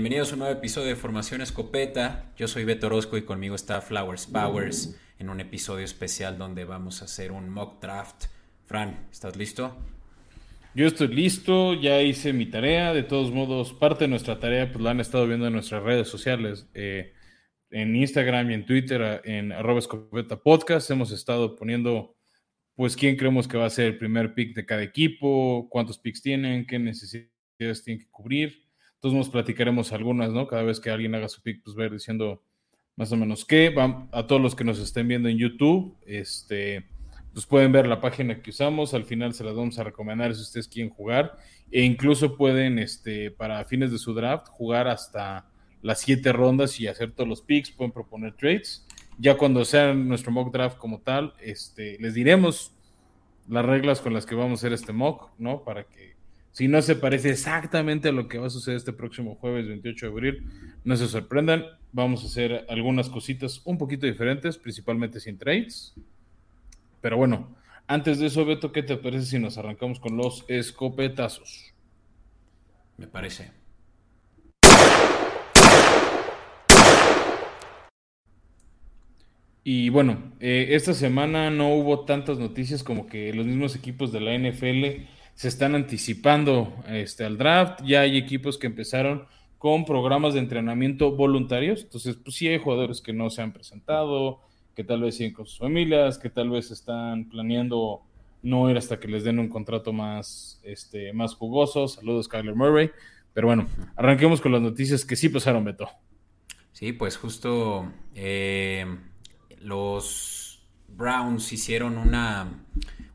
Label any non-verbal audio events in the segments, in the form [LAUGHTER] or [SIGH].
Bienvenidos a un nuevo episodio de Formación Escopeta. Yo soy Beto Orozco y conmigo está Flowers Powers en un episodio especial donde vamos a hacer un mock draft. Fran, ¿estás listo? Yo estoy listo, ya hice mi tarea. De todos modos, parte de nuestra tarea pues la han estado viendo en nuestras redes sociales. Eh, en Instagram y en Twitter, en arroba escopeta podcast, hemos estado poniendo pues quién creemos que va a ser el primer pick de cada equipo, cuántos picks tienen, qué necesidades tienen que cubrir. Entonces nos platicaremos algunas, ¿no? Cada vez que alguien haga su pick, pues ver diciendo más o menos qué. a todos los que nos estén viendo en YouTube, este, pues pueden ver la página que usamos. Al final se las vamos a recomendar si ustedes quieren jugar. E incluso pueden, este, para fines de su draft, jugar hasta las siete rondas y hacer todos los picks. Pueden proponer trades. Ya cuando sea nuestro mock draft como tal, este, les diremos las reglas con las que vamos a hacer este mock, ¿no? Para que si no se parece exactamente a lo que va a suceder este próximo jueves 28 de abril, no se sorprendan. Vamos a hacer algunas cositas un poquito diferentes, principalmente sin trades. Pero bueno, antes de eso, Beto, ¿qué te parece si nos arrancamos con los escopetazos? Me parece. Y bueno, eh, esta semana no hubo tantas noticias como que los mismos equipos de la NFL se están anticipando este, al draft. Ya hay equipos que empezaron con programas de entrenamiento voluntarios. Entonces, pues sí hay jugadores que no se han presentado, que tal vez siguen con sus familias, que tal vez están planeando no ir hasta que les den un contrato más, este, más jugoso. Saludos, Kyler Murray. Pero bueno, arranquemos con las noticias que sí pasaron, Beto. Sí, pues justo eh, los Browns hicieron una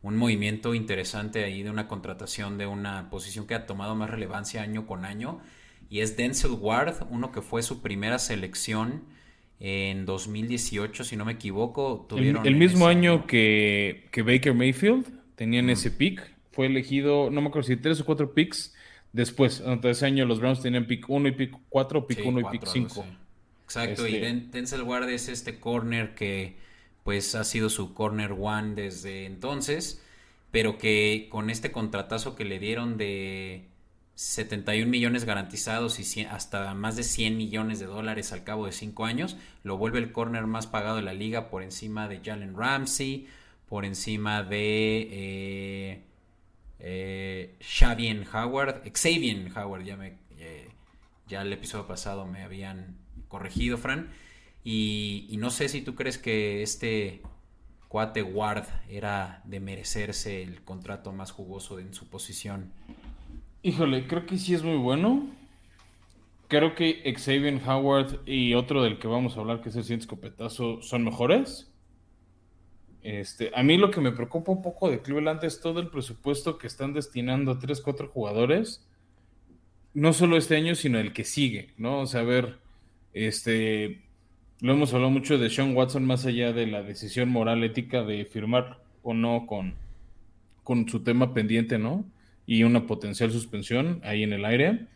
un movimiento interesante ahí de una contratación de una posición que ha tomado más relevancia año con año y es Denzel Ward, uno que fue su primera selección en 2018, si no me equivoco. Tuvieron el, mismo año que, Baker Mayfield tenían ese pick, fue elegido, no me acuerdo si tres o cuatro picks después. Entonces ese año los Browns tenían pick 1 y pick 4, pick 1 y pick 5. Exacto, y este Denzel Ward es este corner que pues ha sido su corner one desde entonces, pero que con este contratazo que le dieron de 71 millones garantizados y hasta más de 100 millones de dólares al cabo de 5 años, lo vuelve el corner más pagado de la liga por encima de Jalen Ramsey, por encima de eh, eh Howard, Xavier Howard, ya, me, eh, ya el episodio pasado me habían corregido, Fran. Y, no sé si tú crees que este cuate Ward era de merecerse el contrato más jugoso en su posición. Híjole, creo que sí es muy bueno. Creo que Xavier Howard y otro del que vamos a hablar, que es el siguiente escopetazo, son mejores. Este, a mí lo que me preocupa un poco de Cleveland es todo el presupuesto que están destinando a 3, 4 jugadores. No solo este año, sino el que sigue, ¿no? O sea, a ver, este, lo hemos hablado mucho de Sean Watson, más allá de la decisión moral ética de firmar o no con, con su tema pendiente, ¿no? Y una potencial suspensión ahí en el aire.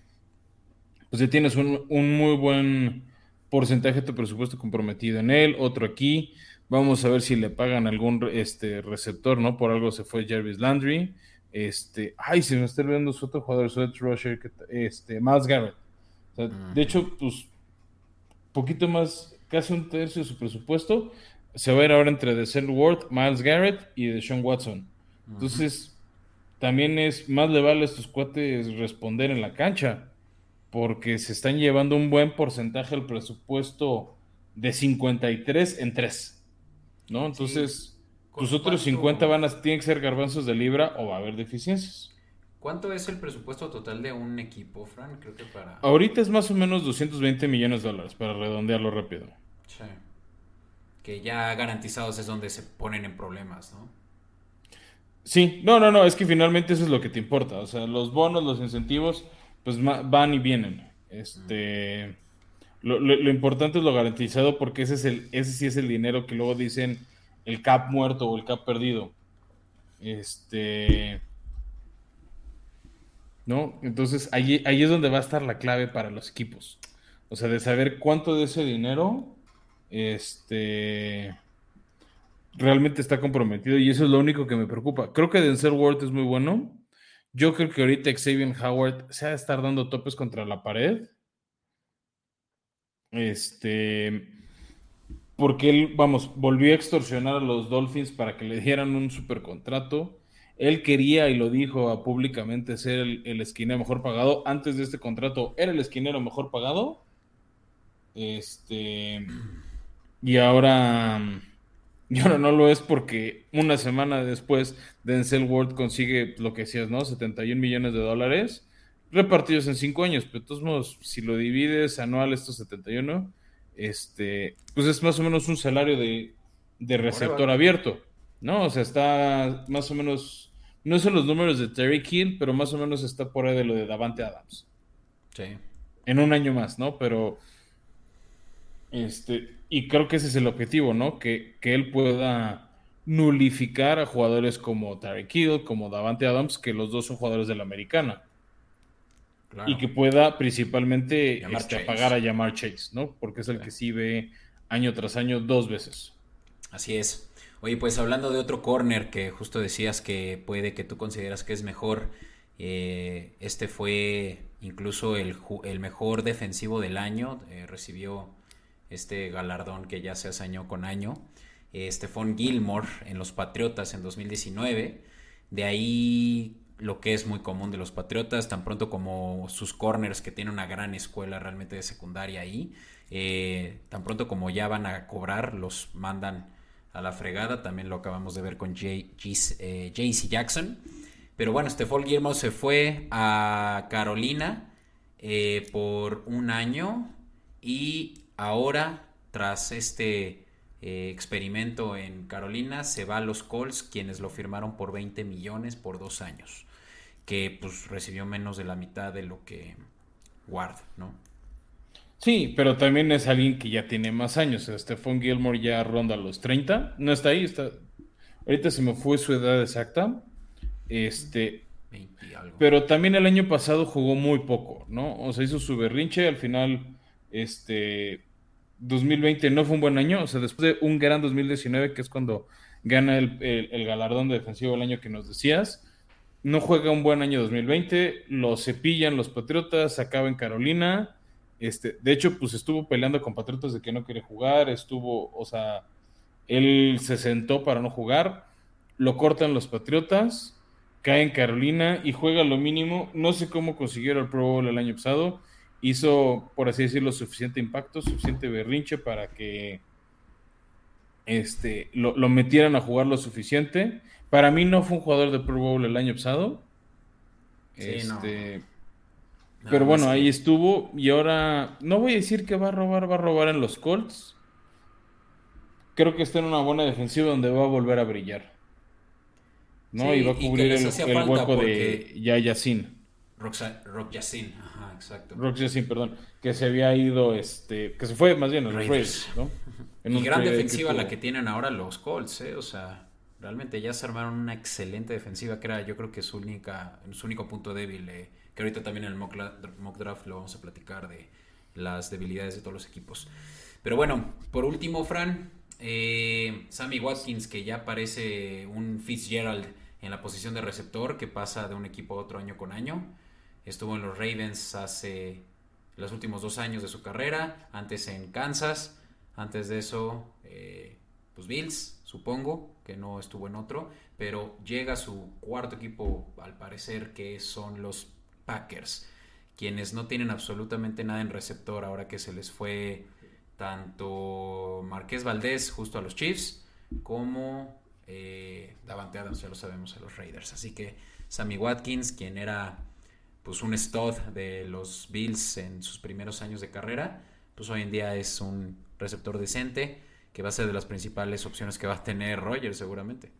Pues ya tienes un, muy buen porcentaje de tu presupuesto comprometido en él, otro aquí. Vamos a ver si le pagan algún este, receptor, ¿no? Por algo se fue Jarvis Landry. Este, ay, se me está olvidando su otro jugador, su rusher, este, Miles Garrett. De hecho, pues, poquito más casi un tercio de su presupuesto se va a ir ahora entre Descent Ward, Miles Garrett y Deshaun Watson. Entonces, también es más le vale a estos cuates responder en la cancha, porque se están llevando un buen porcentaje del presupuesto de 53 en 3. ¿No? Entonces, tus otros 50 van a, tienen que ser garbanzos de libra o va a haber deficiencias. ¿Cuánto es el presupuesto total de un equipo, Fran? Creo que para. Ahorita es más o menos 220 millones de dólares, para redondearlo rápido. Sí. Que ya garantizados es donde se ponen en problemas, ¿no? Sí, no, no, no, es que finalmente eso es lo que te importa. O sea, los bonos, los incentivos, pues van y vienen. Este. Lo, lo, importante es lo garantizado porque ese, es el, ese sí es el dinero que luego dicen el cap muerto o el cap perdido. Este ¿no? Entonces ahí, ahí es donde va a estar la clave para los equipos. O sea, de saber cuánto de ese dinero este, realmente está comprometido y eso es lo único que me preocupa. Creo que Denzel Ward es muy bueno. Yo creo que ahorita Xavier Howard se ha de estar dando topes contra la pared Este, porque él, vamos, volvió a extorsionar a los Dolphins para que le dieran un super contrato. Él quería, y lo dijo públicamente, ser el, el, esquinero mejor pagado. Antes de este contrato, era el esquinero mejor pagado. Este. Y ahora. Y ahora no lo es porque una semana después Denzel Ward consigue lo que decías, ¿no? 71 millones de dólares repartidos en cinco años, pero de todos modos, si lo divides anual estos 71, este, pues es más o menos un salario de, de receptor abierto, ¿no? O sea, está más o menos, no son los números de Terry Kill, pero más o menos está por ahí de lo de Davante Adams. Sí. En un año más, ¿no? Pero, este, y creo que ese es el objetivo, ¿no? Que, que él pueda nulificar a jugadores como Terry Kill, como Davante Adams, que los dos son jugadores de la americana y que pueda principalmente este, apagar a llamar Chase, ¿no? Porque es el que sí ve año tras año dos veces. Así es. Oye, pues hablando de otro corner que justo decías que puede que tú consideras que es mejor, eh, este fue incluso el, mejor defensivo del año, eh, recibió este galardón que ya se hace con año. Stephon Gilmore en los Patriotas en 2019. De ahí lo que es muy común de los Patriotas, tan pronto como sus corners, que tienen una gran escuela realmente de secundaria ahí, eh, tan pronto como ya van a cobrar, los mandan a la fregada, también lo acabamos de ver con JC eh, Jackson. Pero bueno, Stephon Gilmore se fue a Carolina eh, por un año y ahora, tras este experimento en Carolina, se va a los Colts, quienes lo firmaron por 20 millones por dos años que pues recibió menos de la mitad de lo que Ward, ¿no? Sí, pero también es alguien que ya tiene más años. Stephon Gilmore ya ronda los 30. No está ahí, está. Ahorita se me fue su edad exacta. Este. Pero también el año pasado jugó muy poco, ¿no? O sea, hizo su berrinche. Al final, este. 2020 no fue un buen año. O sea, después de un gran 2019, que es cuando gana el, el galardón de defensivo del año que nos decías no juega un buen año 2020, lo cepillan los Patriotas, acaba en Carolina. Este, de hecho, pues estuvo peleando con Patriotas de que no quiere jugar, estuvo, o sea, él se sentó para no jugar, lo cortan los Patriotas, cae en Carolina y juega lo mínimo. No sé cómo consiguieron el Pro Bowl el año pasado. Hizo, por así decirlo, suficiente impacto, suficiente berrinche para que este, lo, lo metieran a jugar lo suficiente para mí no fue un jugador de Pro Bowl el año pasado. este, pero bueno, ahí estuvo. Y ahora, no voy a decir que va a robar, va a robar en los Colts. Creo que está en una buena defensiva donde va a volver a brillar. ¿no? y va a cubrir el, hueco de Yayasin. Rock, Rock exacto. Rock Yacine, perdón. Que se había ido, este, que se fue más bien a los Raiders, ¿no? y gran defensiva la que tienen ahora los Colts, ¿eh? O sea, Realmente ya se armaron una excelente defensiva que era yo creo que su, única, su único punto débil, eh, que ahorita también en el mock, draft lo vamos a platicar de las debilidades de todos los equipos. Pero bueno, por último, Fran, eh, Sammy Watkins, que ya parece un Fitzgerald en la posición de receptor, que pasa de un equipo a otro año con año. Estuvo en los Ravens hace los últimos dos años de su carrera, antes en Kansas, antes de eso, eh, pues Bills, supongo, que no estuvo en otro, pero llega su cuarto equipo, al parecer, que son los Packers, quienes no tienen absolutamente nada en receptor ahora que se les fue tanto Marqués Valdés justo a los Chiefs, como eh, Davante Adams, ya lo sabemos, a los Raiders. Así que Sammy Watkins, quien era pues un stud de los Bills en sus primeros años de carrera, pues hoy en día es un receptor decente que va a ser de las principales opciones que va a tener Roger seguramente.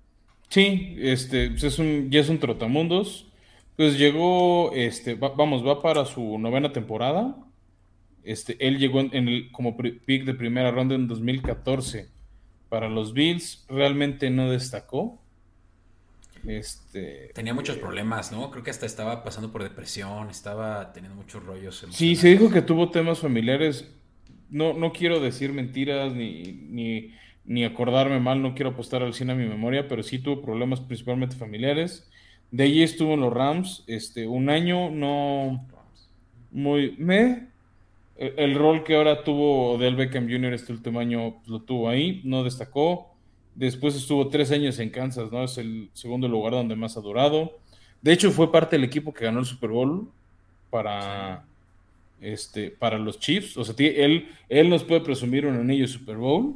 Sí, este, pues es un, ya es un trotamundos. Pues llegó, este, vamos, va para su novena temporada. Este, él llegó en, el, como pick de primera ronda en 2014 para los Bills. Realmente no destacó. Este, Tenía muchos problemas, ¿no? Creo que hasta estaba pasando por depresión, estaba teniendo muchos rollos. Sí, se dijo que tuvo temas familiares no, no quiero decir mentiras ni, ni, acordarme mal, no quiero apostar al cine a mi memoria, pero sí tuvo problemas principalmente familiares. De allí estuvo en los Rams, este, un año no muy me el, rol que ahora tuvo Del Beckham Jr. este último año pues, lo tuvo ahí, no destacó. Después estuvo tres años en Kansas, ¿no? Es el segundo lugar donde más ha durado. De hecho, fue parte del equipo que ganó el Super Bowl para, este, para los Chiefs. O sea, él, él nos puede presumir un anillo Super Bowl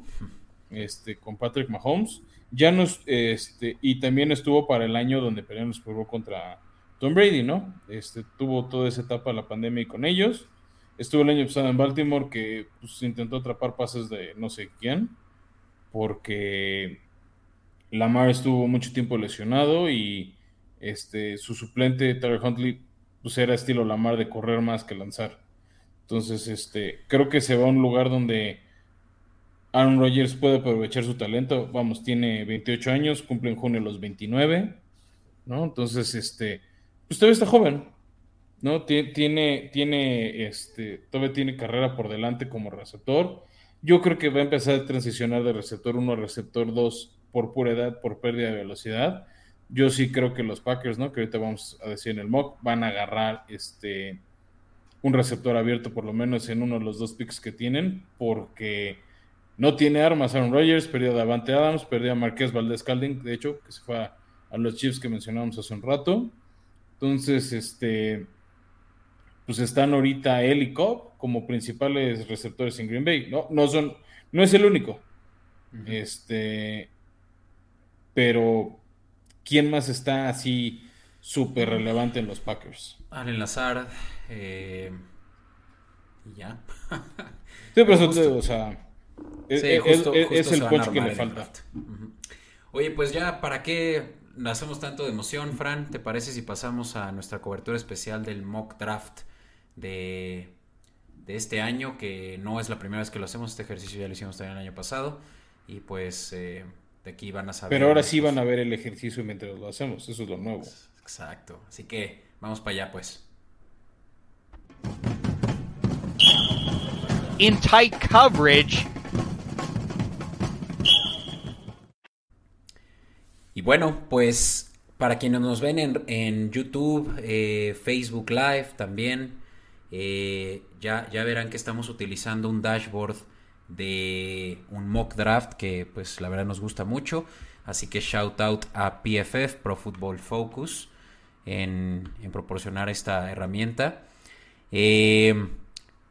este, con Patrick Mahomes. Ya nos, este, y también estuvo para el año donde pelearon el Super Bowl contra Tom Brady, ¿no? Este, tuvo toda esa etapa de la pandemia con ellos. Estuvo el año pasado en Baltimore que pues, intentó atrapar pases de no sé quién, porque Lamar estuvo mucho tiempo lesionado y este, su suplente, Tyler Huntley, pues era estilo Lamar de correr más que lanzar. Entonces, este, creo que se va a un lugar donde Aaron Rodgers puede aprovechar su talento. Vamos, tiene 28 años, cumple en junio los 29, ¿no? Entonces, este, pues todavía está joven, ¿no? Tiene, tiene, este, todavía tiene carrera por delante como receptor. Yo creo que va a empezar a transicionar de receptor 1 a receptor 2 por pura edad, por pérdida de velocidad. Yo sí creo que los Packers, ¿no? Que ahorita vamos a decir en el mock, van a agarrar este un receptor abierto por lo menos en uno de los dos picks que tienen, porque no tiene armas Aaron Rodgers, perdió a Davante Adams, perdió a Marqués Valdez Calding, de hecho, que se fue a, a los Chiefs que mencionábamos hace un rato. Entonces, este, pues están ahorita él y Cobb como principales receptores en Green Bay. No, no son, no es el único. Este, pero ¿quién más está así súper relevante en los Packers? Allen Lazard, eh, y ya. sí, pero eso, o sea, es, el coach que le falta. Oye, pues ya, ¿para qué hacemos tanto de emoción, Fran? ¿Te parece si pasamos a nuestra cobertura especial del mock draft de, este año, que no es la primera vez que lo hacemos, este ejercicio ya lo hicimos también el año pasado, y pues eh, de aquí van a saber. Pero ahora sí van a ver el ejercicio mientras lo hacemos, eso es lo nuevo. Exacto, así que vamos para allá pues. In tight coverage. Y bueno, pues para quienes nos ven en, YouTube, eh, Facebook Live también, eh, ya, verán que estamos utilizando un dashboard de un mock draft que pues la verdad nos gusta mucho. Así que shout out a PFF, Pro Football Focus, en, proporcionar esta herramienta. Eh,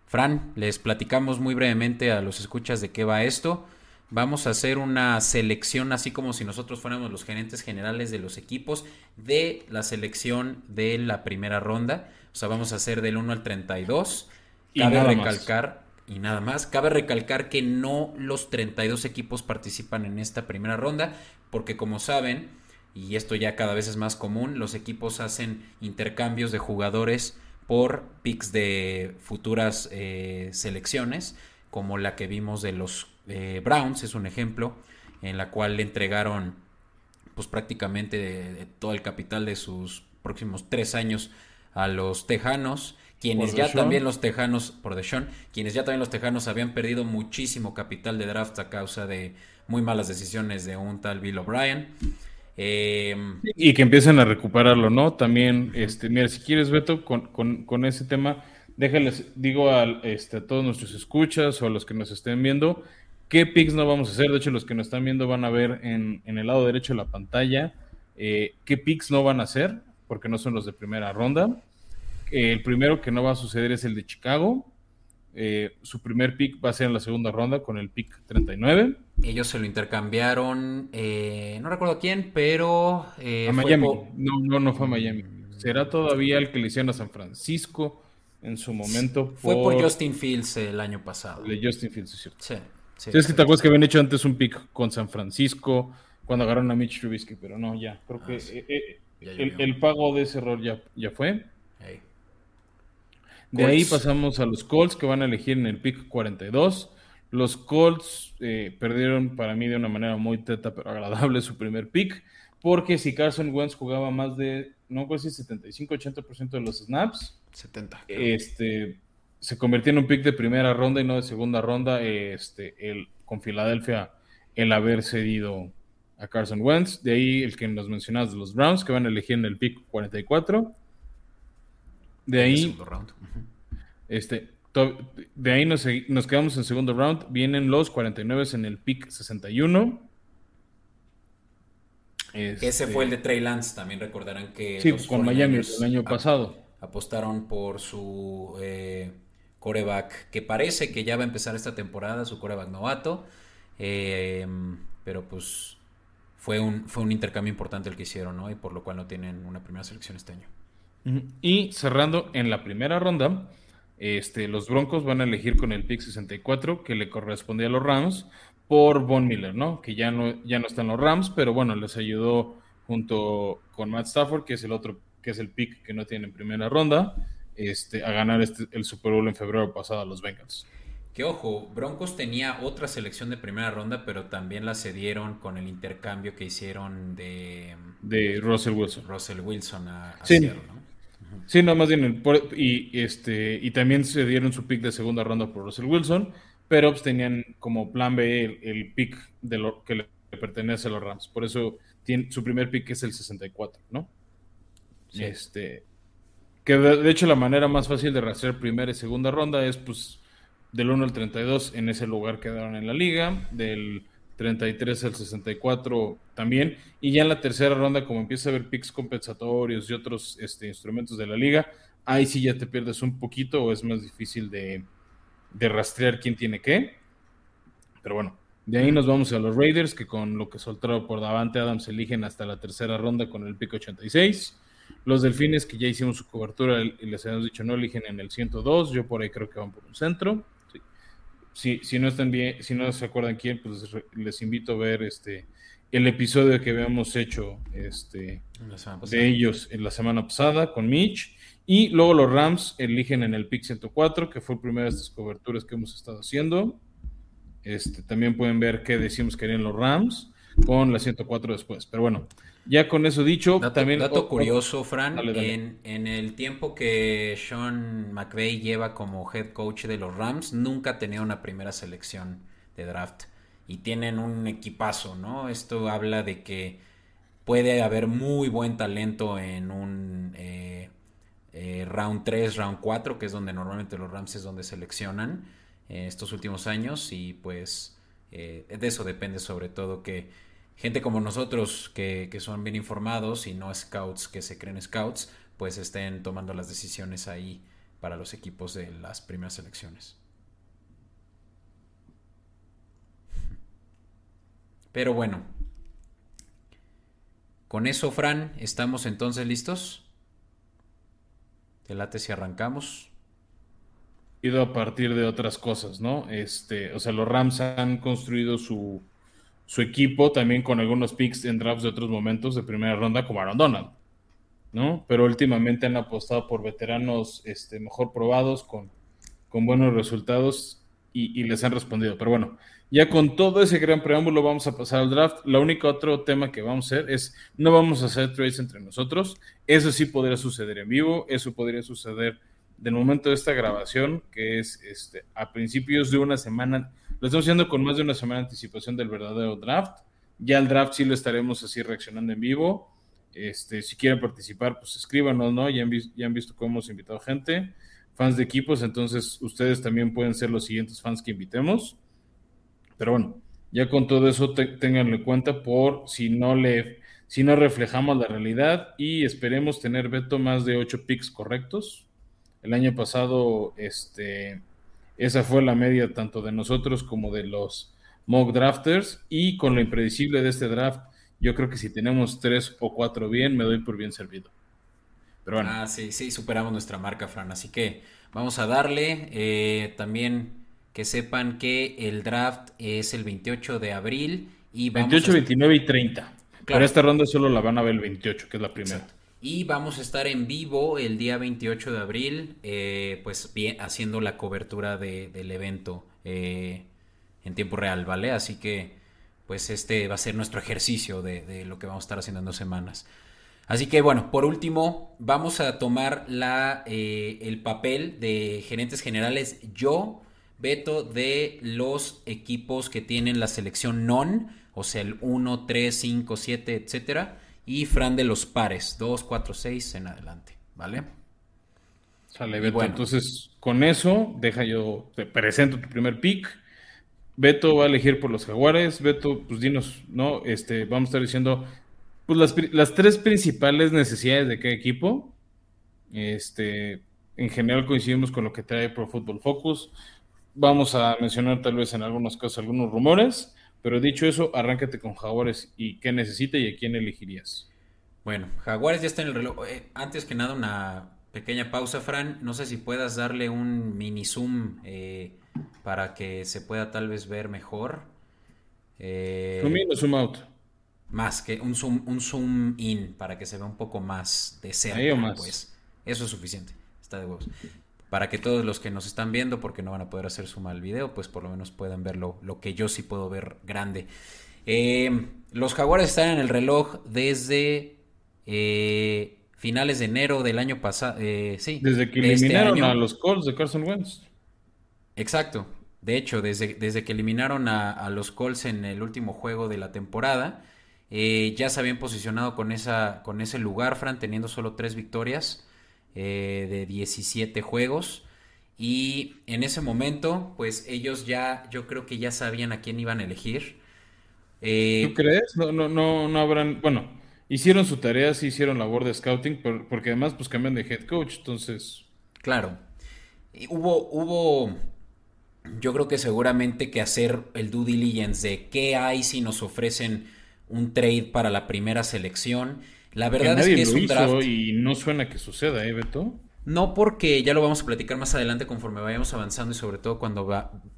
Fran, les platicamos muy brevemente a los escuchas de qué va esto. Vamos a hacer una selección, así como si nosotros fuéramos los gerentes generales de los equipos, de la selección de la primera ronda. O sea, vamos a hacer del 1 al 32. Cabe recalcar, y nada más, cabe recalcar que no los 32 equipos participan en esta primera ronda, porque como saben, y esto ya cada vez es más común, los equipos hacen intercambios de jugadores por picks de futuras eh, selecciones, como la que vimos de los eh, Browns, es un ejemplo, en la cual le entregaron pues prácticamente todo el capital de sus próximos tres años a los Tejanos, quienes ya también los Tejanos, por Deshaun, quienes ya también los Tejanos habían perdido muchísimo capital de draft a causa de muy malas decisiones de un tal Bill O'Brien. Em, y que empiecen a recuperarlo, ¿no? También, este, mira, si quieres, Beto, con, ese tema, déjales, digo a, este, a todos nuestros escuchas o a los que nos estén viendo, qué picks no vamos a hacer. De hecho, los que nos están viendo van a ver en, en el lado derecho de la pantalla eh, qué picks no van a hacer porque no son los de primera ronda. el primero que no va a suceder es el de Chicago. Eh, su primer pick va a ser en la segunda ronda con el pick 39. Ellos se lo intercambiaron, eh, no recuerdo quién, pero... Eh, a Miami. No, no, no fue a Miami. Será todavía el que le hicieron a San Francisco en su momento. Fue por Justin Fields el año pasado. De Justin Fields, es cierto. Sí. sí, es que te acuerdas que habían hecho antes un pick con San Francisco cuando agarraron a Mitch Trubisky, pero no, ya. Creo ah, que el, pago de ese error ya, ya fue. De ahí pasamos a los Colts que van a elegir en el pick 42. Los Colts eh, perdieron para mí de una manera muy teta pero agradable su primer pick, porque si Carson Wentz jugaba más de, no sé si 75-80% de los snaps, 70. Este, se convirtió en un pick de primera ronda y no de segunda ronda, este, el, con Filadelfia el haber cedido a Carson Wentz. De ahí el que nos mencionas de los Browns, que van a elegir en el pick 44. De ahí, este, de ahí nos, nos, quedamos en segundo round. Vienen los 49 en el pick 61. Ese fue el de Trey Lance. También recordarán que. Sí, con Miami el año pasado. Apostaron por su coreback eh, que parece que ya va a empezar esta temporada, su coreback novato. Eh, pero pues fue un, fue un intercambio importante el que hicieron, ¿no? Y por lo cual no tienen una primera selección este año. Y cerrando en la primera ronda, este, los Broncos van a elegir con el pick 64 que le correspondía a los Rams por Von Miller, ¿no? Que ya no, ya no están los Rams, pero bueno, les ayudó junto con Matt Stafford, que es el otro, que es el pick que no tiene en primera ronda, este, a ganar este, el Super Bowl en febrero pasado a los Bengals. Que ojo, Broncos tenía otra selección de primera ronda, pero también la cedieron con el intercambio que hicieron de... De Russell Wilson. Russell Wilson a, sí. ¿no? Sí, no, más bien, y, este, y también se dieron su pick de segunda ronda por Russell Wilson, pero pues, tenían como plan B el, pick de lo que le pertenece a los Rams. Por eso tiene, su primer pick es el 64, ¿no? Este, que de, hecho la manera más fácil de rastrear primera y segunda ronda es pues del 1 al 32 en ese lugar quedaron en la liga, del 33 al 64 también. Y ya en la tercera ronda, como empieza a haber picks compensatorios y otros este, instrumentos de la liga, ahí sí ya te pierdes un poquito o es más difícil de, rastrear quién tiene qué. Pero bueno, de ahí nos vamos a los Raiders, que con lo que soltaron por Davante Adams eligen hasta la tercera ronda con el pico 86. Los Delfines, que ya hicimos su cobertura y les habíamos dicho no eligen en el 102. Yo por ahí creo que van por un centro si, si no están bien, si no se acuerdan quién, pues les invito a ver este el episodio que habíamos hecho este, de ellos en la semana pasada con Mitch. Y luego los Rams eligen en el pick 104, que fue la primera de estas coberturas que hemos estado haciendo. Este, también pueden ver qué decimos que harían los Rams con la 104 después. Pero bueno, ya con eso dicho, dato, también... Dato curioso, Fran, En, en, el tiempo que Sean McVay lleva como head coach de los Rams, nunca tenido una primera selección de draft. Y tienen un equipazo, ¿no? Esto habla de que puede haber muy buen talento en un eh, eh, round 3, round 4, que es donde normalmente los Rams es donde seleccionan eh, estos últimos años. Y pues de eso depende sobre todo que gente como nosotros que, son bien informados y no scouts que se creen scouts, pues estén tomando las decisiones ahí para los equipos de las primeras selecciones. Pero bueno, con eso, Fran, ¿estamos entonces listos? ¿Te late si arrancamos? Ido a partir de otras cosas, ¿no? Este, o sea, los Rams han construido su, su equipo también con algunos picks en drafts de otros momentos de primera ronda como Aaron Donald, ¿no? Pero últimamente han apostado por veteranos este, mejor probados, con, con buenos resultados y, les han respondido. Pero bueno, ya con todo ese gran preámbulo vamos a pasar al draft. La única otro tema que vamos a hacer es, no vamos a hacer trades entre nosotros. Eso sí podría suceder en vivo, eso podría suceder del momento de esta grabación, que es este, a principios de una semana lo estamos haciendo con más de una semana de anticipación del verdadero draft. Ya el draft sí lo estaremos así reaccionando en vivo. Este, si quieren participar, pues escríbanos, ¿no? Ya han, visto cómo hemos invitado gente, fans de equipos, entonces ustedes también pueden ser los siguientes fans que invitemos. Pero bueno, ya con todo eso en cuenta por si no le si no reflejamos la realidad y esperemos tener Beto más de ocho picks correctos. El año pasado, este, esa fue la media tanto de nosotros como de los mock drafters. Y con lo impredecible de este draft, yo creo que si tenemos tres o cuatro bien, me doy por bien servido. Pero bueno. Ah, sí, sí, superamos nuestra marca, Fran. Así que vamos a darle. Eh, también que sepan que el draft es el 28 de abril. Y 28, 29 y 30. Pero esta ronda solo la van a ver el 28, que es la primera. Y vamos a estar en vivo el día 28 de abril, eh, pues haciendo la cobertura del evento eh, en tiempo real, ¿vale? Así que, pues este va a ser nuestro ejercicio de, lo que vamos a estar haciendo en dos semanas. Así que bueno, por último, vamos a tomar la, eh, el papel de gerentes generales yo, Beto, de los equipos que tienen la selección non, o sea, el 1, 3, 5, 7, etcétera y Fran de los pares, 2, 4, 6 en adelante, ¿vale? Sale, Beto. Entonces, con eso, deja yo, te presento tu primer pick. Beto va a elegir por los Jaguares. Beto, pues dinos, ¿no? Este, vamos a estar diciendo pues las, las tres principales necesidades de cada equipo. Este, en general coincidimos con lo que trae Pro Football Focus. Vamos a mencionar tal vez en algunos casos algunos rumores, pero dicho eso, arráncate con Jaguares y qué necesita y a quién elegirías. Bueno, Jaguares ya está en el reloj. Eh, antes que nada, una pequeña pausa, Fran. No sé si puedas darle un mini zoom eh, para que se pueda tal vez ver mejor. Eh, zoom in o zoom out. Más que un zoom, un zoom in para que se vea un poco más de cerca. más. Pues eso es suficiente. Está de huevos. Para que todos los que nos están viendo, porque no van a poder hacer zoom al video, pues por lo menos puedan ver lo, que yo sí puedo ver grande. Eh, los Jaguares están en el reloj desde eh, finales de enero del año pasado. Eh, sí. Desde que este eliminaron a los Colts de Carson Wentz. Exacto. De hecho, desde, desde que eliminaron a, los Colts en el último juego de la temporada, ya se habían posicionado con, esa, con ese lugar, Fran, teniendo solo tres victorias de 17 juegos. Y en ese momento, pues ellos ya, yo creo que ya sabían a quién iban a elegir. ¿Tú crees? No, no, no, no habrán. Bueno, hicieron su tarea, sí hicieron labor de scouting, porque además pues cambian de head coach, entonces... Claro. hubo, hubo, yo creo que seguramente que hacer el due diligence de qué hay si nos ofrecen un trade para la primera selección. La verdad es que es un draft. Y no suena que suceda, ¿eh, Beto? No porque ya lo vamos a platicar más adelante conforme vayamos avanzando y sobre todo cuando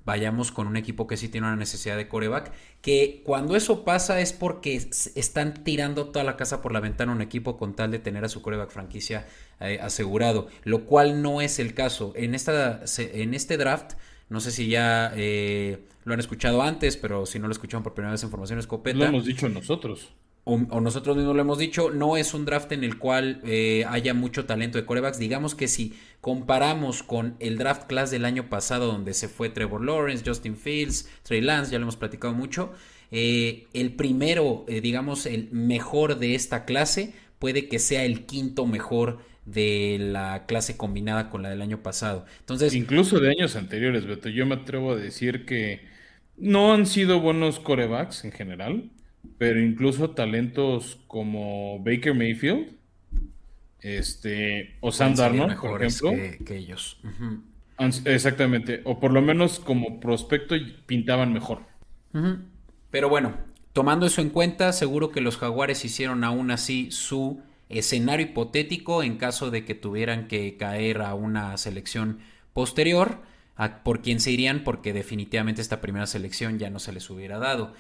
vayamos con un equipo que sí tiene una necesidad de coreback, que cuando eso pasa es porque están tirando toda la casa por la ventana un equipo con tal de tener a su coreback franquicia eh, asegurado, lo cual no es el caso. En, esta, en este draft, no sé si ya eh, lo han escuchado antes, pero si no lo escucharon por primera vez en Formación Escopeta. Lo hemos dicho nosotros o, nosotros mismos lo hemos dicho, no es un draft en el cual eh, haya mucho talento de corebacks. Digamos que si comparamos con el draft class del año pasado, donde se fue Trevor Lawrence, Justin Fields, Trey Lance, ya lo hemos platicado mucho, eh, el primero, eh, digamos, el mejor de esta clase puede que sea el quinto mejor de la clase combinada con la del año pasado. Entonces, incluso de años anteriores, Beto, yo me atrevo a decir que no han sido buenos corebacks en general pero incluso talentos como Baker Mayfield, este, o Sam Darnold, por ejemplo, que, ellos. Exactamente, o por lo menos como prospecto pintaban mejor. Pero bueno, tomando eso en cuenta, seguro que los Jaguares hicieron aún así su escenario hipotético en caso de que tuvieran que caer a una selección posterior, por quién se irían, porque definitivamente esta primera selección ya no se les hubiera dado.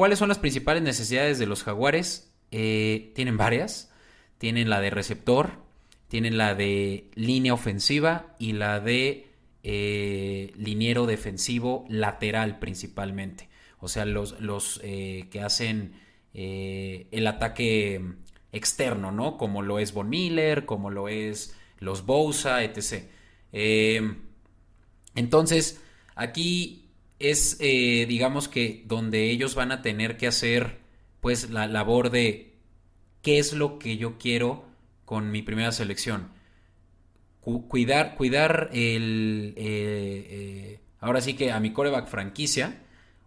¿Cuáles son las principales necesidades de los jaguares? Eh, tienen varias. Tienen la de receptor, tienen la de línea ofensiva y la de eh, liniero defensivo lateral principalmente. O sea, los, los eh, que hacen el ataque externo, ¿no? Como lo es Von Miller, como lo es los Bosa, etc. entonces, aquí es, eh, digamos que, donde ellos van a tener que hacer, pues, la labor de qué es lo que yo quiero con mi primera selección. cuidar, cuidar el, eh, eh, ahora sí que a mi coreback franquicia,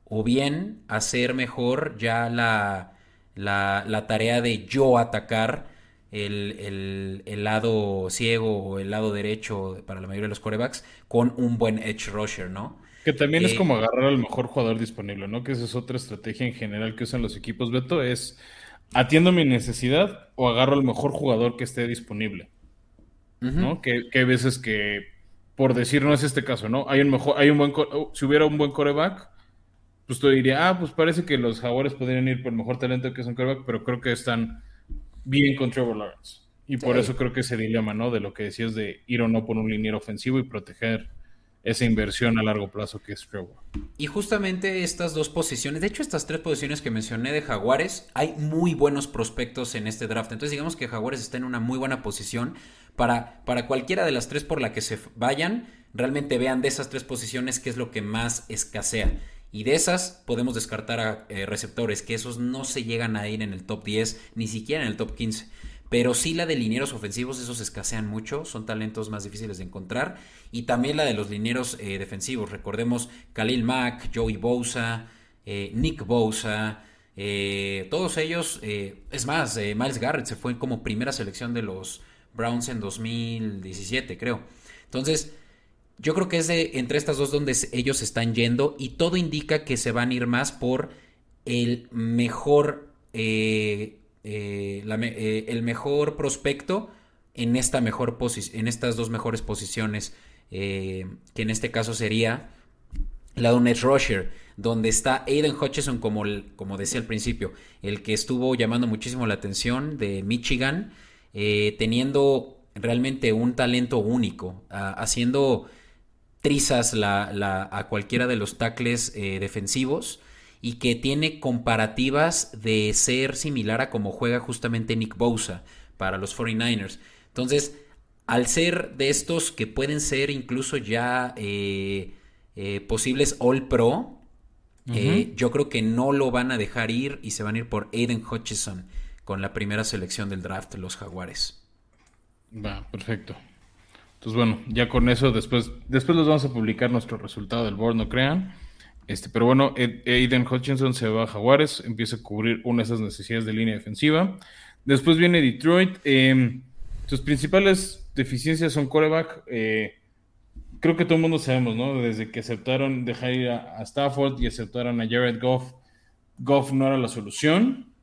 o bien hacer mejor ya la, la, tarea de yo atacar el, el, lado ciego o el lado derecho para la mayoría de los corebacks con un buen edge rusher, ¿no? Que también es eh, como agarrar al mejor jugador disponible, ¿no? Que esa es otra estrategia en general que usan los equipos, Beto, es atiendo mi necesidad o agarro al mejor jugador que esté disponible. ¿No? Que, hay veces que, por decir, no es este caso, ¿no? Hay un mejor, hay un buen, si hubiera un buen coreback, pues tú diría, ah, pues parece que los jaguares podrían ir por el mejor talento que es un coreback, pero creo que están bien con Trevor Lawrence. Y por eso creo que ese dilema, ¿no? De lo que decías de ir o no por un liniero ofensivo y proteger esa inversión a largo plazo que es Trevor. Y justamente estas dos posiciones, de hecho estas tres posiciones que mencioné de Jaguares, hay muy buenos prospectos en este draft. Entonces digamos que Jaguares está en una muy buena posición para, para cualquiera de las tres por la que se vayan, realmente vean de esas tres posiciones qué es lo que más escasea. Y de esas podemos descartar a eh, receptores, que esos no se llegan a ir en el top 10, ni siquiera en el top 15. pero sí la de linieros ofensivos, esos escasean mucho, son talentos más difíciles de encontrar. Y también la de los linieros eh, defensivos. Recordemos Khalil Mack, Joey Bosa, eh, Nick Bosa. Eh, todos ellos, es más, Miles Garrett se fue como primera selección de los Browns en 2017, creo. Entonces, yo creo que es de entre estas dos donde ellos están yendo y todo indica que se van a ir más por el mejor, eh, eh, eh, el mejor prospecto en esta mejor en estas dos mejores posiciones, que en este caso sería la de un edge rusher, donde está Aiden Hutchison como, como decía al principio, el que estuvo llamando muchísimo la atención de Michigan, teniendo realmente un talento único, haciendo trizas a cualquiera de los tackles eh, defensivos y que tiene comparativas de ser similar a como juega justamente Nick Bosa para los 49ers. Entonces, al ser de estos que pueden ser incluso ya eh, eh, posibles All Pro, yo creo que no lo van a dejar ir y se van a ir por Aiden Hutchison con la primera selección del draft, los Jaguares. Va, perfecto. Entonces, bueno, ya con eso, después, después les vamos a publicar nuestro resultado del board, no crean. Este, pero bueno, Aiden Hutchinson se va a Jaguares, empieza a cubrir una de esas necesidades de línea defensiva. Después viene Detroit. Em, sus principales deficiencias son coreback. Eh, creo que todo el mundo sabemos, ¿no? Desde que aceptaron dejar ir a, Stafford y aceptaron a Jared Goff, Goff no era la solución.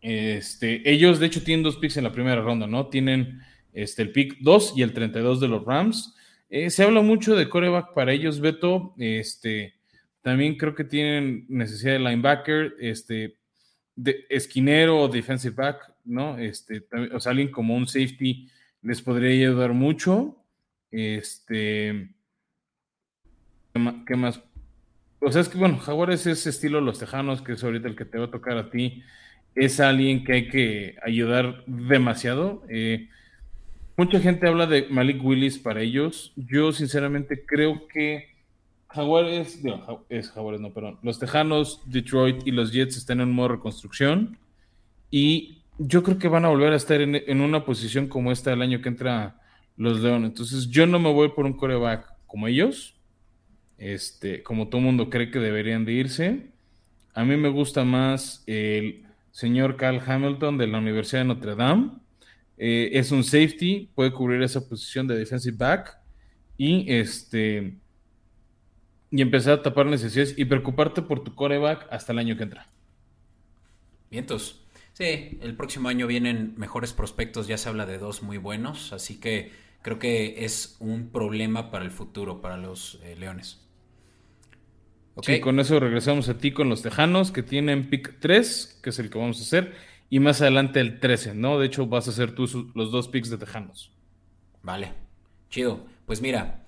Este, ellos, de hecho, tienen dos picks en la primera ronda, ¿no? Tienen este, el pick 2 y el 32 de los Rams. Eh, se habla mucho de coreback para ellos, Beto. Este, también creo que tienen necesidad de linebacker, este, de esquinero o defensive back, ¿no? Este, o sea, alguien como un safety les podría ayudar mucho. Este, ¿qué más? O sea, es que bueno, Jaguares es estilo Los Tejanos, que es ahorita el que te va a tocar a ti. Es alguien que hay que ayudar demasiado. Eh, Mucha gente habla de Malik Willis para ellos. Yo sinceramente creo que Jaguares, es Jaguares, no, perdón. Los Tejanos, Detroit y los Jets están en modo reconstrucción. Y yo creo que van a volver a estar en, una posición como esta el año que entra los Leones. Entonces, yo no me voy por un coreback como ellos. Este, como todo mundo cree que deberían de irse. A mí me gusta más el señor Carl Hamilton de la Universidad de Notre Dame. Eh, es un safety, puede cubrir esa posición de defensive back y este y empezar a tapar necesidades y preocuparte por tu coreback hasta el año que entra. Vientos. Sí, el próximo año vienen mejores prospectos, ya se habla de dos muy buenos, así que creo que es un problema para el futuro, para los eh, Leones. Okay. con eso regresamos a ti con los Tejanos que tienen pick 3, que es el que vamos a hacer y más adelante el 13, ¿no? De hecho, vas a hacer tú los dos picks de Tejanos. Vale, chido. Pues mira,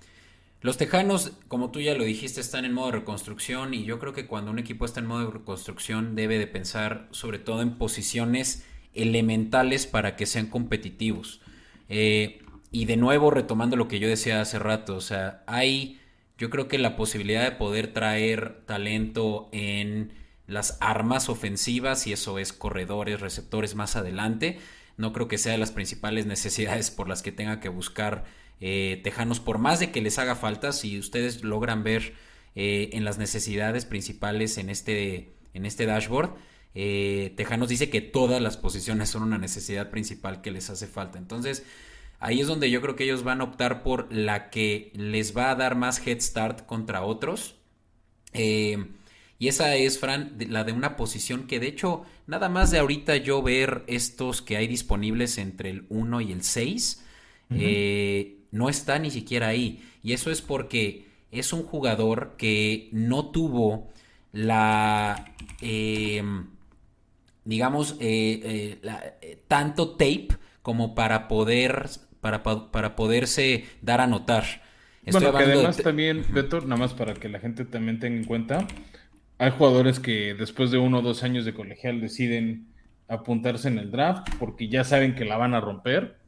los Tejanos, como tú ya lo dijiste, están en modo de reconstrucción y yo creo que cuando un equipo está en modo de reconstrucción debe de pensar sobre todo en posiciones elementales para que sean competitivos. Eh, y de nuevo, retomando lo que yo decía hace rato, o sea, hay, yo creo que la posibilidad de poder traer talento en las armas ofensivas y eso es corredores, receptores más adelante. No creo que sea de las principales necesidades por las que tenga que buscar eh, Tejanos, por más de que les haga falta, si ustedes logran ver eh, en las necesidades principales en este, en este dashboard, eh, Tejanos dice que todas las posiciones son una necesidad principal que les hace falta. Entonces, ahí es donde yo creo que ellos van a optar por la que les va a dar más head start contra otros. Eh, y esa es, Fran, la de una posición que de hecho, nada más de ahorita yo ver estos que hay disponibles entre el 1 y el 6, eh, no está ni siquiera ahí. Y eso es porque es un jugador que no tuvo la, em, digamos, eh, eh, tanto tape como para poder, para, para poderse dar a notar. bueno, que además también, Beto, nada más para que la gente también tenga en cuenta, hay jugadores que después de uno o dos años de colegial deciden apuntarse en el draft porque ya saben que la van a romper.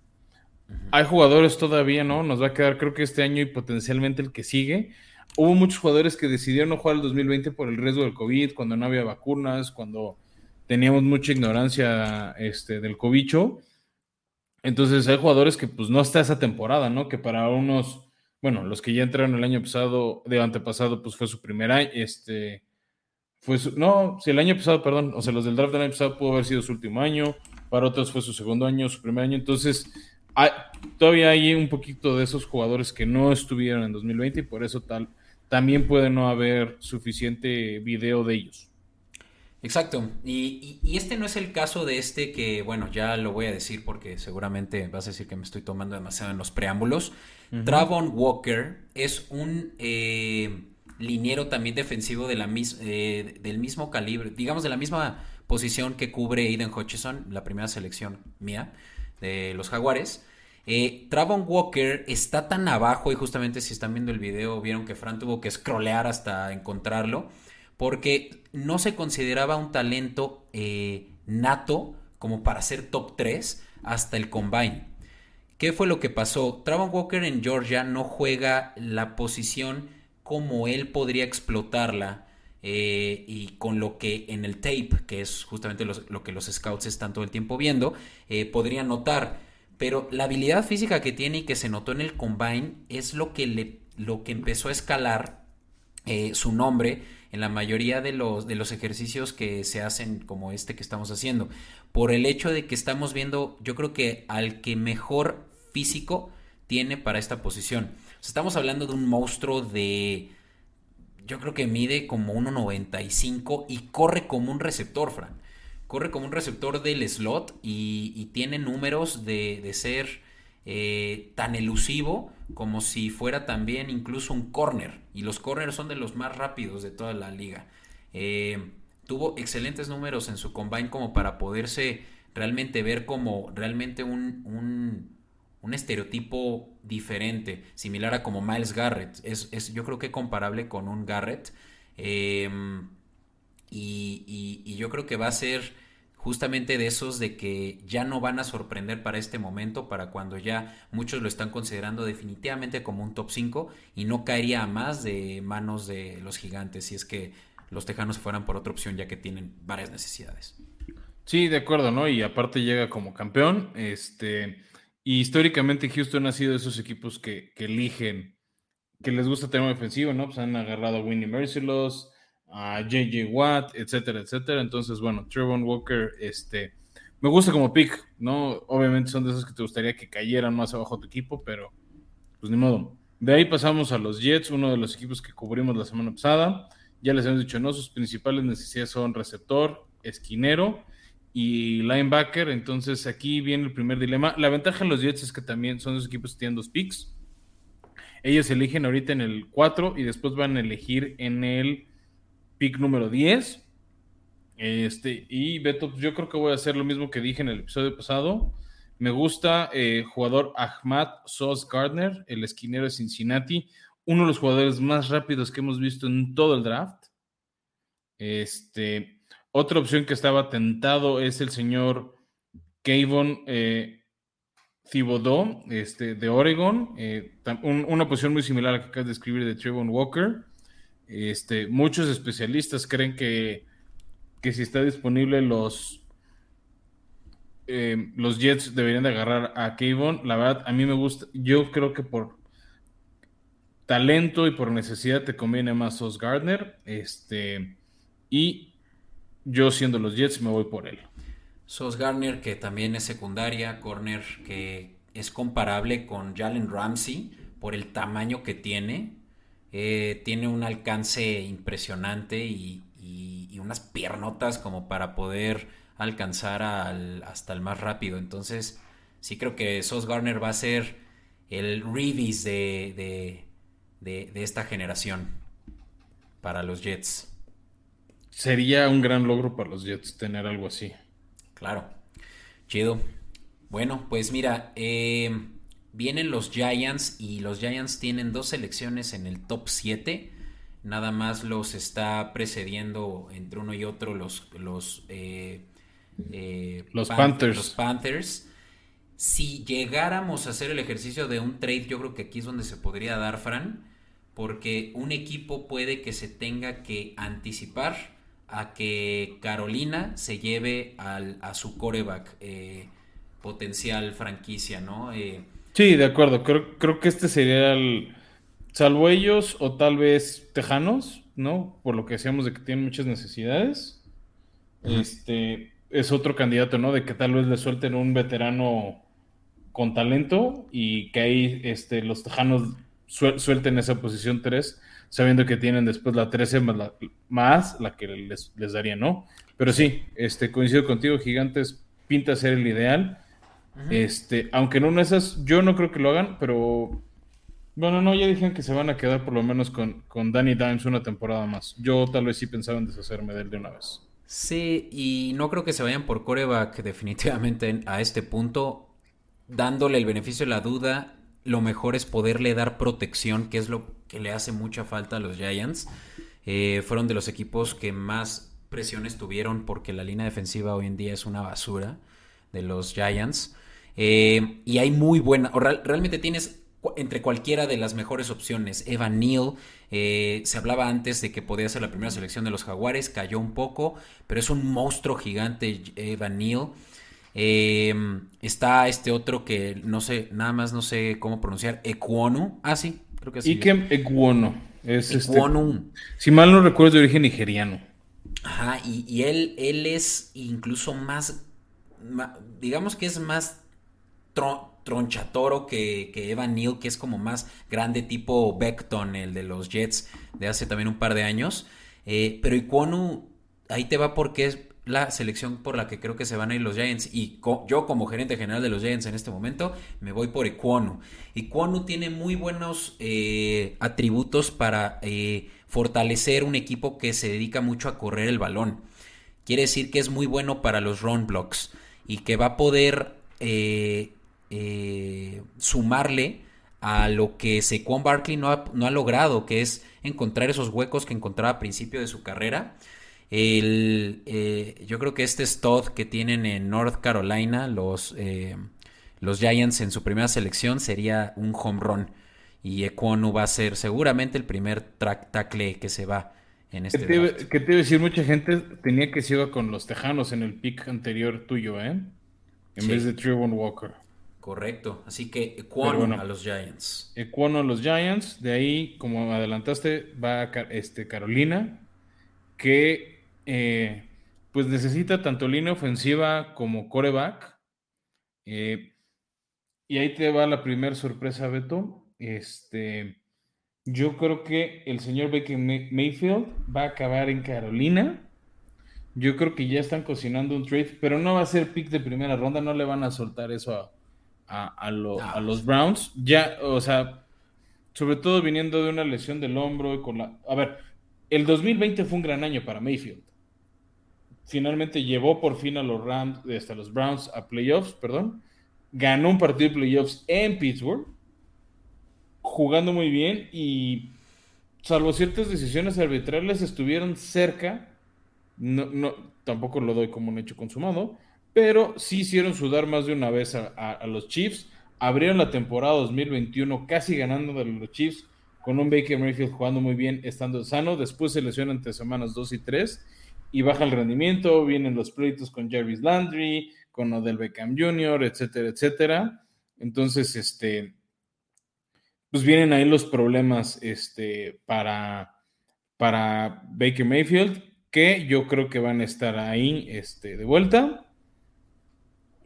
Hay jugadores todavía, ¿no? Nos va a quedar creo que este año y potencialmente el que sigue. Hubo muchos jugadores que decidieron no jugar el 2020 por el riesgo del COVID, cuando no había vacunas, cuando teníamos mucha ignorancia este, del cobicho. Entonces hay jugadores que pues no está esa temporada, ¿no? Que para unos, bueno, los que ya entraron el año pasado, de antepasado, pues fue su primer año, este, fue su, no, si el año pasado, perdón, o sea, los del draft del año pasado pudo haber sido su último año, para otros fue su segundo año, su primer año, entonces todavía hay un poquito de esos jugadores que no estuvieron en 2020 y por eso tal, también puede no haber suficiente video de ellos. Exacto. Y, este no es el caso de este que, bueno, ya lo voy a decir porque seguramente vas a decir que me estoy tomando demasiado en los preámbulos. Travon Walker es un eh, liniero también defensivo de la eh, del mismo calibre, digamos de la misma posición que cubre Aiden Hutchison, la primera selección mía de los Jaguares. Eh, Travon Walker está tan abajo y justamente si están viendo el video vieron que Fran tuvo que scrollear hasta encontrarlo porque no se consideraba un talento eh, nato como para ser top 3 hasta el combine. ¿Qué fue lo que pasó? Travon Walker en Georgia no juega la posición como él podría explotarla eh, y con lo que en el tape, que es justamente lo que los scouts están todo el tiempo viendo, eh, podrían notar. Pero la habilidad física que tiene y que se notó en el combine es lo que, le, lo que empezó a escalar su nombre en la mayoría de los, de los ejercicios que se hacen como este que estamos haciendo. Por el hecho de que estamos viendo, yo creo que al que mejor físico tiene para esta posición. estamos hablando de un monstruo de... Yo creo que mide como 1.95 y corre como un receptor, Fran. Corre como un receptor del slot y, tiene números de, ser eh, tan elusivo como si fuera también incluso un corner. Y los corners son de los más rápidos de toda la liga. Eh, tuvo excelentes números en su combine como para poderse realmente ver como realmente un, estereotipo diferente, similar a como Miles Garrett. Es, yo creo que comparable con un Garrett. Eh, y, yo creo que va a ser justamente de esos de que ya no van a sorprender para este momento, para cuando ya muchos lo están considerando definitivamente como un top 5 y no caería a más de manos de los gigantes si es que los tejanos fueran por otra opción ya que tienen varias necesidades. Sí, de acuerdo, ¿no? Y aparte llega como campeón, este, y históricamente Houston ha sido de esos equipos que, eligen, que les gusta tener un ofensivo, ¿no? Pues han agarrado a Winnie Merciless, a JJ Watt, etcétera, etcétera. Entonces, bueno, Trevon Walker, este, me gusta como pick, ¿no? Obviamente son de esos que te gustaría que cayeran más abajo tu equipo, pero pues ni modo. De ahí pasamos a los Jets, uno de los equipos que cubrimos la semana pasada. Ya les hemos dicho, ¿no? Sus principales necesidades son receptor, esquinero y linebacker. Entonces aquí viene el primer dilema. La ventaja de los Jets es que también son dos equipos que tienen dos picks. Ellos eligen ahorita en el 4 y después van a elegir en el pick número 10. Este, y Beto, pues, yo creo que voy a hacer lo mismo que dije en el episodio pasado. Me gusta eh, jugador Ahmad Sos Gardner, el esquinero de Cincinnati, uno de los jugadores más rápidos que hemos visto en todo el draft. Este, otra opción que estaba tentado es el señor Kayvon eh, este, de Oregon, eh, una posición muy similar a la que acabas de escribir de Trevon Walker. Este, muchos especialistas creen que, si está disponible los, eh, los Jets deberían de agarrar a Kayvon. La verdad, a mí me gusta. Yo creo que por talento y por necesidad te conviene más Sos Gardner. Este, y yo siendo los Jets me voy por él. Sos Gardner, que también es secundaria, corner que es comparable con Jalen Ramsey por el tamaño que tiene. Eh, tiene un alcance impresionante y, unas piernotas como para poder alcanzar hasta el más rápido. Entonces, sí creo que Sos Garner va a ser el Reeves de, de, esta generación para los Jets. Sería un gran logro para los Jets tener algo así. Claro. Chido. Bueno, pues mira, eh, Vienen los Giants y los Giants tienen dos selecciones en el top 7. Nada más los está precediendo entre uno y otro los, los, eh, eh, los Panthers. Los Panthers. Si llegáramos a hacer el ejercicio de un trade, yo creo que aquí es donde se podría dar, Fran, porque un equipo puede que se tenga que anticipar a que Carolina se lleve al, a su coreback. Eh, potencial franquicia, ¿no? Eh, sí, de acuerdo. Creo, creo que este sería el. Salvo ellos o tal vez Tejanos, ¿no? Por lo que decíamos de que tienen muchas necesidades. Este es otro candidato, ¿no? De que tal vez le suelten un veterano con talento y que ahí este, los Tejanos suelten esa posición 3, sabiendo que tienen después la 13 más la, más la que les, les, daría, ¿no? Pero sí, este, coincido contigo, Gigantes pinta ser el ideal. Este, aunque en una de esas, yo no creo que lo hagan, pero bueno, no, ya dijeron que se van a quedar por lo menos con, con Danny Dimes una temporada más. Yo tal vez sí pensaba en deshacerme de él de una vez. Sí, y no creo que se vayan por coreback definitivamente a este punto. Dándole el beneficio de la duda, lo mejor es poderle dar protección, que es lo que le hace mucha falta a los Giants. Eh, fueron de los equipos que más presiones tuvieron porque la línea defensiva hoy en día es una basura de los Giants. Eh, y hay muy buena, o realmente tienes entre cualquiera de las mejores opciones. Evan Neal, eh, se hablaba antes de que podía ser la primera selección de los Jaguares, cayó un poco, pero es un monstruo gigante Evan Neal. Está este otro que no sé, nada más no sé cómo pronunciar, Equonu. Ah, sí, creo que sí. Ikem Equonu. Es Este, si mal no recuerdo, de origen nigeriano. Ajá, y, él, él es incluso más, digamos que es más tronchatoro que, que Evan Neal, que es como más grande, tipo Beckton, el de los Jets de hace también un par de años. Eh, pero Iquonu, ahí te va porque es la selección por la que creo que se van a ir los Giants. Y yo, como gerente general de los Giants en este momento, me voy por Iquonu. Iquonu tiene muy buenos eh, atributos para eh, fortalecer un equipo que se dedica mucho a correr el balón. Quiere decir que es muy bueno para los run blocks y que va a poder eh, sumarle a lo que Saquon Barkley no ha, no ha, logrado, que es encontrar esos huecos que encontraba a principio de su carrera. El, eh, yo creo que este stud que tienen en North Carolina, los, eh, los Giants en su primera selección, sería un home run. Y Equonu va a ser seguramente el primer track tackle que se va en este ¿Qué te, iba a decir? Mucha gente tenía que se iba con los Tejanos en el pick anterior tuyo, ¿eh? En vez de Trevon Walker. Correcto. Así que Equano a los Giants. Equano a los Giants. De ahí, como adelantaste, va este, Carolina, que eh, pues necesita tanto línea ofensiva como coreback. Eh, y ahí te va la primera sorpresa, Beto. Este, yo creo que el señor Baker Mayfield va a acabar en Carolina. Yo creo que ya están cocinando un trade, pero no va a ser pick de primera ronda, no le van a soltar eso a, a, los Browns. Ya, o sea, sobre todo viniendo de una lesión del hombro y con la... A ver, el 2020 fue un gran año para Mayfield. Finalmente llevó por fin a los Rams, hasta este, los Browns a playoffs, perdón. Ganó un partido de playoffs en Pittsburgh, jugando muy bien y salvo ciertas decisiones arbitrales estuvieron cerca. No, no, tampoco lo doy como un hecho consumado, pero sí hicieron sudar más de una vez a, los Chiefs. Abrieron la temporada 2021 casi ganando de los Chiefs con un Baker Mayfield jugando muy bien, estando sano. Después se lesiona entre semanas 2 y 3 y baja el rendimiento. Vienen los pleitos con Jarvis Landry, con Odell Beckham Jr., etcétera, etcétera. Entonces, este, pues vienen ahí los problemas este, para, para Baker Mayfield, que yo creo que van a estar ahí este, de vuelta.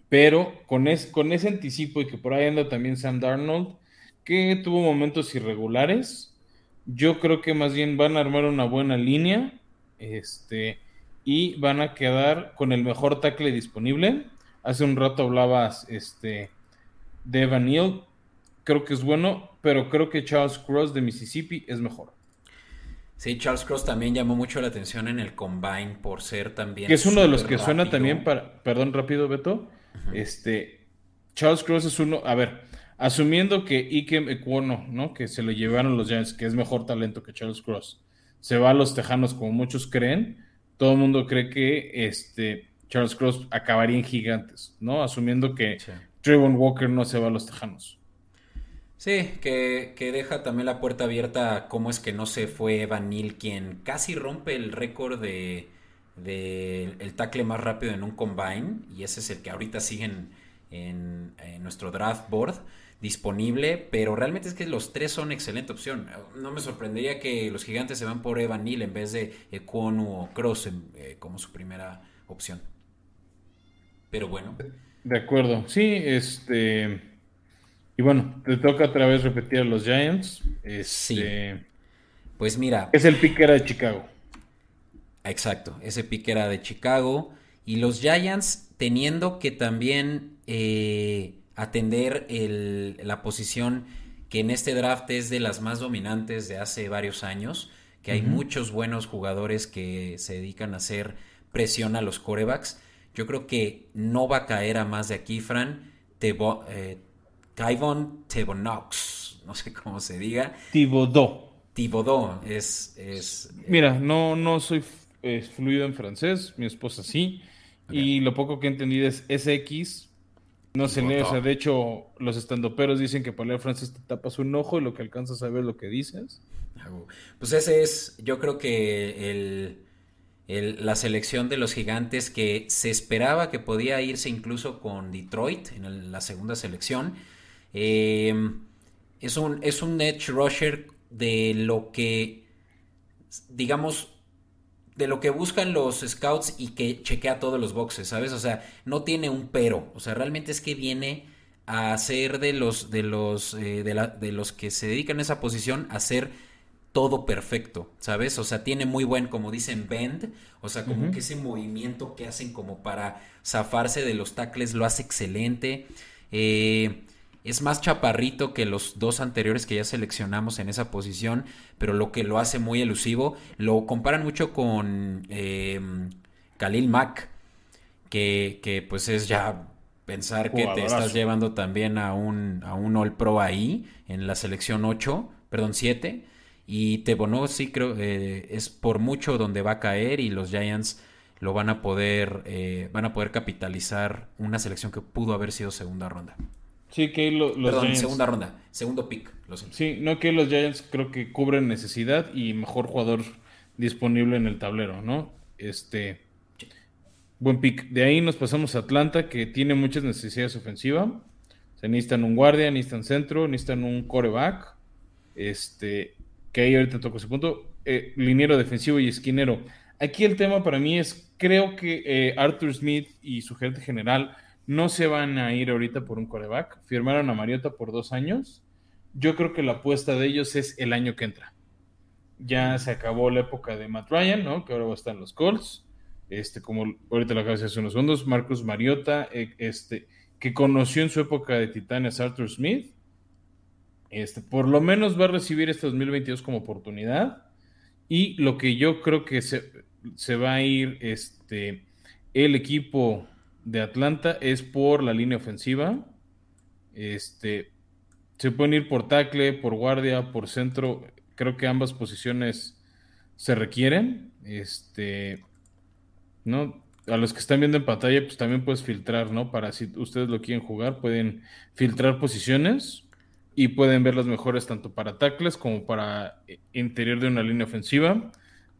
Pero con, con ese anticipo y que por ahí anda también Sam Darnold, que tuvo momentos irregulares, yo creo que más bien van a armar una buena línea este, y van a quedar con el mejor tackle disponible. Hace un rato hablabas este, de Evan Neal, creo que es bueno, pero creo que Charles Cross de Mississippi es mejor. Sí, Charles Cross también llamó mucho la atención en el combine por ser también. Que es uno de los que suena también para. Perdón, rápido, Beto. Este, Charles Cross es uno, a ver, asumiendo que Ikem Equono, ¿no? Que se lo llevaron los Giants, que es mejor talento que Charles Cross, se va a los Tejanos como muchos creen, todo el mundo cree que este, Charles Cross acabaría en Gigantes, ¿no? Asumiendo que Trevon Walker no se va a los Tejanos. Sí, que, deja también la puerta abierta a cómo es que no se fue Evan Neal, quien casi rompe el récord de, de el tackle más rápido en un combine y ese es el que ahorita siguen en, nuestro draft board disponible, pero realmente es que los tres son excelente opción. No me sorprendería que los gigantes se van por Evan Neal en vez de Ekwonu o Cross eh, como su primera opción. Pero bueno. De acuerdo. Sí, este. Y bueno, te toca otra vez repetir a los Giants. Este... Sí. Pues mira. Es el pick era de Chicago. Exacto, ese pick era de Chicago. Y los Giants teniendo que también eh, atender la posición que en este draft es de las más dominantes de hace varios años, que hay muchos buenos jugadores que se dedican a hacer presión a los corebacks. Yo creo que no va a caer a más de aquí, Fran. Tebo, eh, Tebonox, no sé cómo se diga. Thibodeau. Thibodeau es... es Mira, no, no soy fluido en francés, mi esposa sí. Y lo poco que he entendido es SX. No se lee, o sea, de hecho, los estandoperos dicen que para leer francés te tapas un ojo y lo que alcanzas a ver lo que dices. Pues ese es, yo creo que el, la selección de los gigantes que se esperaba que podía irse incluso con Detroit en la segunda selección. Em, es, un, es un edge rusher de lo que, digamos, de lo que buscan los scouts y que chequea todos los boxes, ¿sabes? O sea, no tiene un pero. O sea, realmente es que viene a ser de los, de los, eh, de, los que se dedican a esa posición a hacer todo perfecto, ¿sabes? O sea, tiene muy buen, como dicen, bend, o sea, como que ese movimiento que hacen como para zafarse de los tackles lo hace excelente. Eh, es más chaparrito que los dos anteriores que ya seleccionamos en esa posición, pero lo que lo hace muy elusivo, lo comparan mucho con eh, Khalil Mack, que, pues es ya pensar que te estás llevando también a un, a un All Pro ahí, en la selección 8, perdón, 7. Y Tebono sí creo eh, es por mucho donde va a caer y los Giants lo van a poder eh, van a poder capitalizar una selección que pudo haber sido segunda ronda. Sí, que los Perdón, segunda ronda, segundo pick. sí, no que los Giants creo que cubren necesidad y mejor jugador disponible en el tablero, ¿no? Este buen pick. De ahí nos pasamos a Atlanta, que tiene muchas necesidades ofensivas. Se necesitan un guardia, necesitan centro, necesitan un coreback. Este, que ahí ahorita toco ese punto. Eh, liniero defensivo y esquinero. Aquí el tema para mí es, creo que eh, Arthur Smith y su gerente general no se van a ir ahorita por un coreback. Firmaron a Mariota por dos años. Yo creo que la apuesta de ellos es el año que entra. Ya se acabó la época de Matt Ryan, ¿no? Que ahora en los Colts. Este, como ahorita lo acabo de hace unos segundos, Marcus Mariota, eh, este, que conoció en su época de Titanes Arthur Smith. Este, por lo menos va a recibir este 2022 como oportunidad. Y lo que yo creo que se, se va a ir este, el equipo de Atlanta es por la línea ofensiva. Este, se pueden ir por tackle, por guardia, por centro. Creo que ambas posiciones se requieren. Este, ¿no? A los que están viendo en pantalla, pues también puedes filtrar, ¿no? Para si ustedes lo quieren jugar, pueden filtrar posiciones y pueden ver las mejores tanto para tackles como para interior de una línea ofensiva.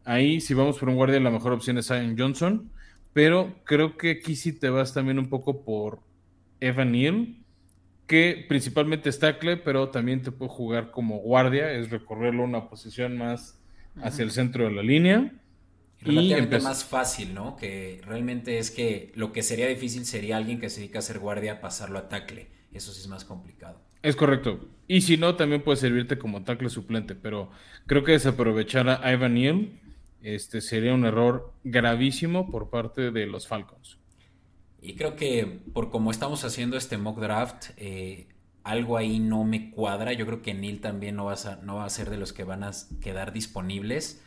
Ahí, si vamos por un guardia, la mejor opción es Ian Johnson pero creo que aquí sí te vas también un poco por Evan Neal, que principalmente es tackle, pero también te puede jugar como guardia, es recorrerlo una posición más hacia el centro de la línea. Relativamente más fácil, ¿no? Que realmente es que lo que sería difícil sería alguien que se dedica a ser guardia pasarlo a tackle. Eso sí es más complicado. Es correcto. Y si no, también puede servirte como tackle suplente, pero creo que desaprovechar a Evan Neal este sería un error gravísimo por parte de los Falcons. Y creo que por como estamos haciendo este mock draft, eh, algo ahí no me cuadra. Yo creo que Neil también no va, a, no va a ser de los que van a quedar disponibles.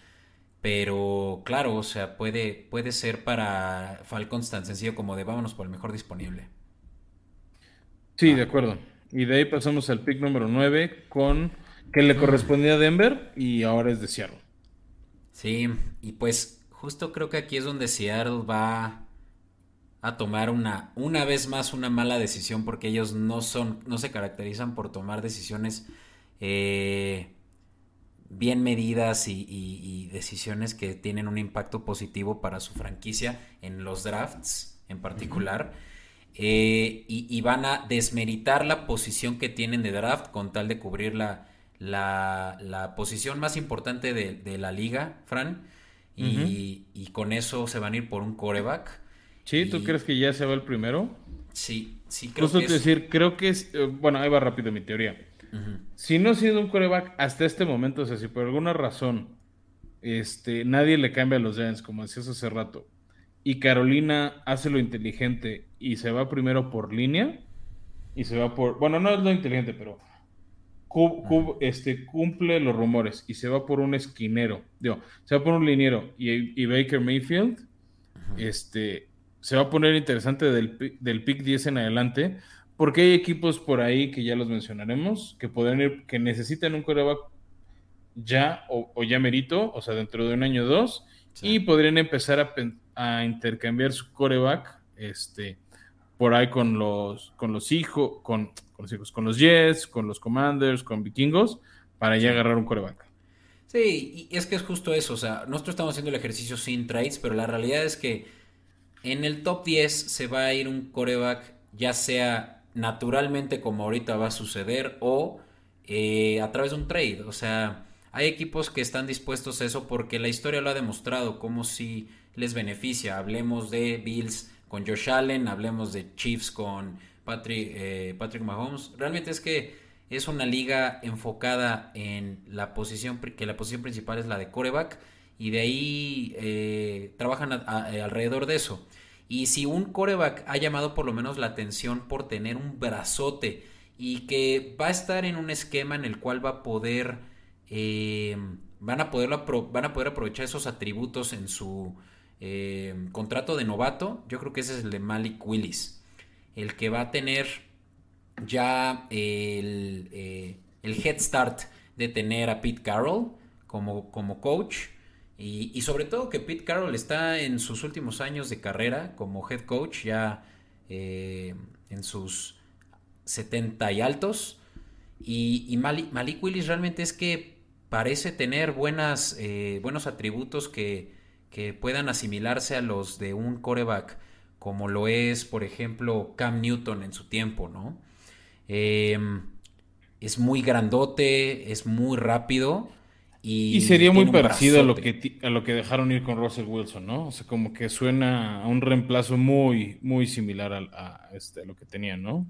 Pero claro, o sea, puede, puede ser para Falcons tan sencillo como de vámonos por el mejor disponible. Sí, de acuerdo. Y de ahí pasamos al pick número 9 con que le correspondía a Denver y ahora es de Seattle. Sí, y pues justo creo que aquí es donde Seattle va a tomar una, una vez más una mala decisión porque ellos no son, no se caracterizan por tomar decisiones eh, bien medidas y, decisiones que tienen un impacto positivo para su franquicia en los drafts en particular. eh, y, van a desmeritar la posición que tienen de draft con tal de cubrir la, la, posición más importante de, la liga, Fran. Y, con eso se van a ir por un coreback. Sí, ¿tú crees que ya se va el primero? Sí, sí, creo que es... decir, creo que es... Eh, bueno, ahí va rápido mi teoría. Si no ha sido un coreback hasta este momento, o sea, si por alguna razón este, nadie le cambia a los Giants, como decías hace rato, y Carolina hace lo inteligente y se va primero por línea, y se va por, bueno, no es lo inteligente, pero este, cumple los rumores y se va por un esquinero, digo, se va por un liniero y, Baker Mayfield, este, se va a poner interesante del, del pick 10 en adelante, porque hay equipos por ahí que ya los mencionaremos, que pueden ir, que necesitan un coreback ya o, ya merito, o sea, dentro de un año o dos, y podrían empezar a, intercambiar su coreback, este, por ahí con los, con los hijos, con, los hijos, con los Jets, con los Commanders, con Vikingos, para ya agarrar un coreback. Sí, y es que es justo eso, o sea, nosotros estamos haciendo el ejercicio sin trades, pero la realidad es que en el top 10 se va a ir un coreback, ya sea naturalmente como ahorita va a suceder, o eh, a través de un trade, o sea hay equipos que están dispuestos a eso porque la historia lo ha demostrado, como si les beneficia. Hablemos de Bills con Josh Allen, hablemos de Chiefs con Patrick, eh, Patrick Mahomes. Realmente es que es una liga enfocada en la posición, que la posición principal es la de coreback, y de ahí eh, trabajan eh, alrededor de eso. Y si un coreback ha llamado por lo menos la atención por tener un brazote y que va a estar en un esquema en el cual va a poder van, a poder van a poder aprovechar esos atributos en su contrato de novato. Yo creo que ese es el de Malik Willis, el que va a tener ya el, eh, el head start de tener a Pete Carroll como, como coach. Y, sobre todo que Pete Carroll está en sus últimos años de carrera como head coach, ya en sus 70 y altos. Y, Malik Willis realmente es que parece tener buenas, eh, buenos atributos que, puedan asimilarse a los de un coreback, como lo es, por ejemplo, Cam Newton en su tiempo, ¿no? Em, es muy grandote, es muy rápido. Y, sería muy parecido a lo, que, a lo que dejaron ir con Russell Wilson, ¿no? O sea, como que suena a un reemplazo muy, muy similar a, este, a lo que tenían, ¿no?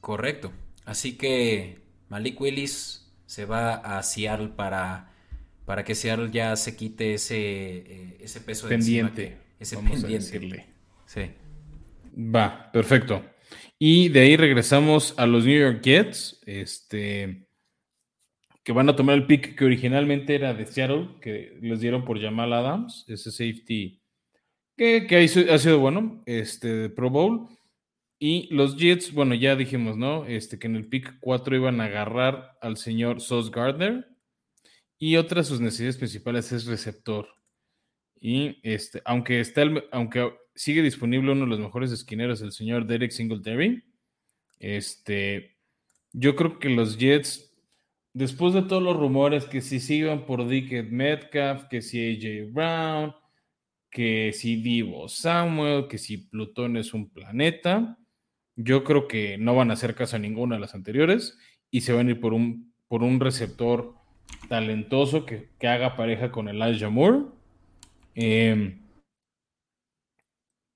Correcto. Así que Malik Willis se va a Seattle para, para que Seattle ya se quite ese, eh, ese peso de pendiente. ese pendiente. Sí. Va, perfecto. Y de ahí regresamos a los New York Jets, este, que van a tomar el pick que originalmente era de Seattle, que les dieron por Jamal Adams, ese safety que, que ha sido bueno, este, de Pro Bowl. Y los Jets, bueno, ya dijimos, ¿no? Este, que en el pick 4 iban a agarrar al señor Sos Gardner. Y otra de sus necesidades principales es receptor. Y este, aunque está aunque sigue disponible uno de los mejores esquineros, el señor Derek Singletary, este, yo creo que los Jets, después de todos los rumores que si sigan por Dickett Metcalf, que si AJ Brown, que si Divo Samuel, que si Plutón es un planeta, yo creo que no van a hacer caso a ninguna de las anteriores y se van a ir por un, por un receptor talentoso que, haga pareja con Elijah Moore. Em,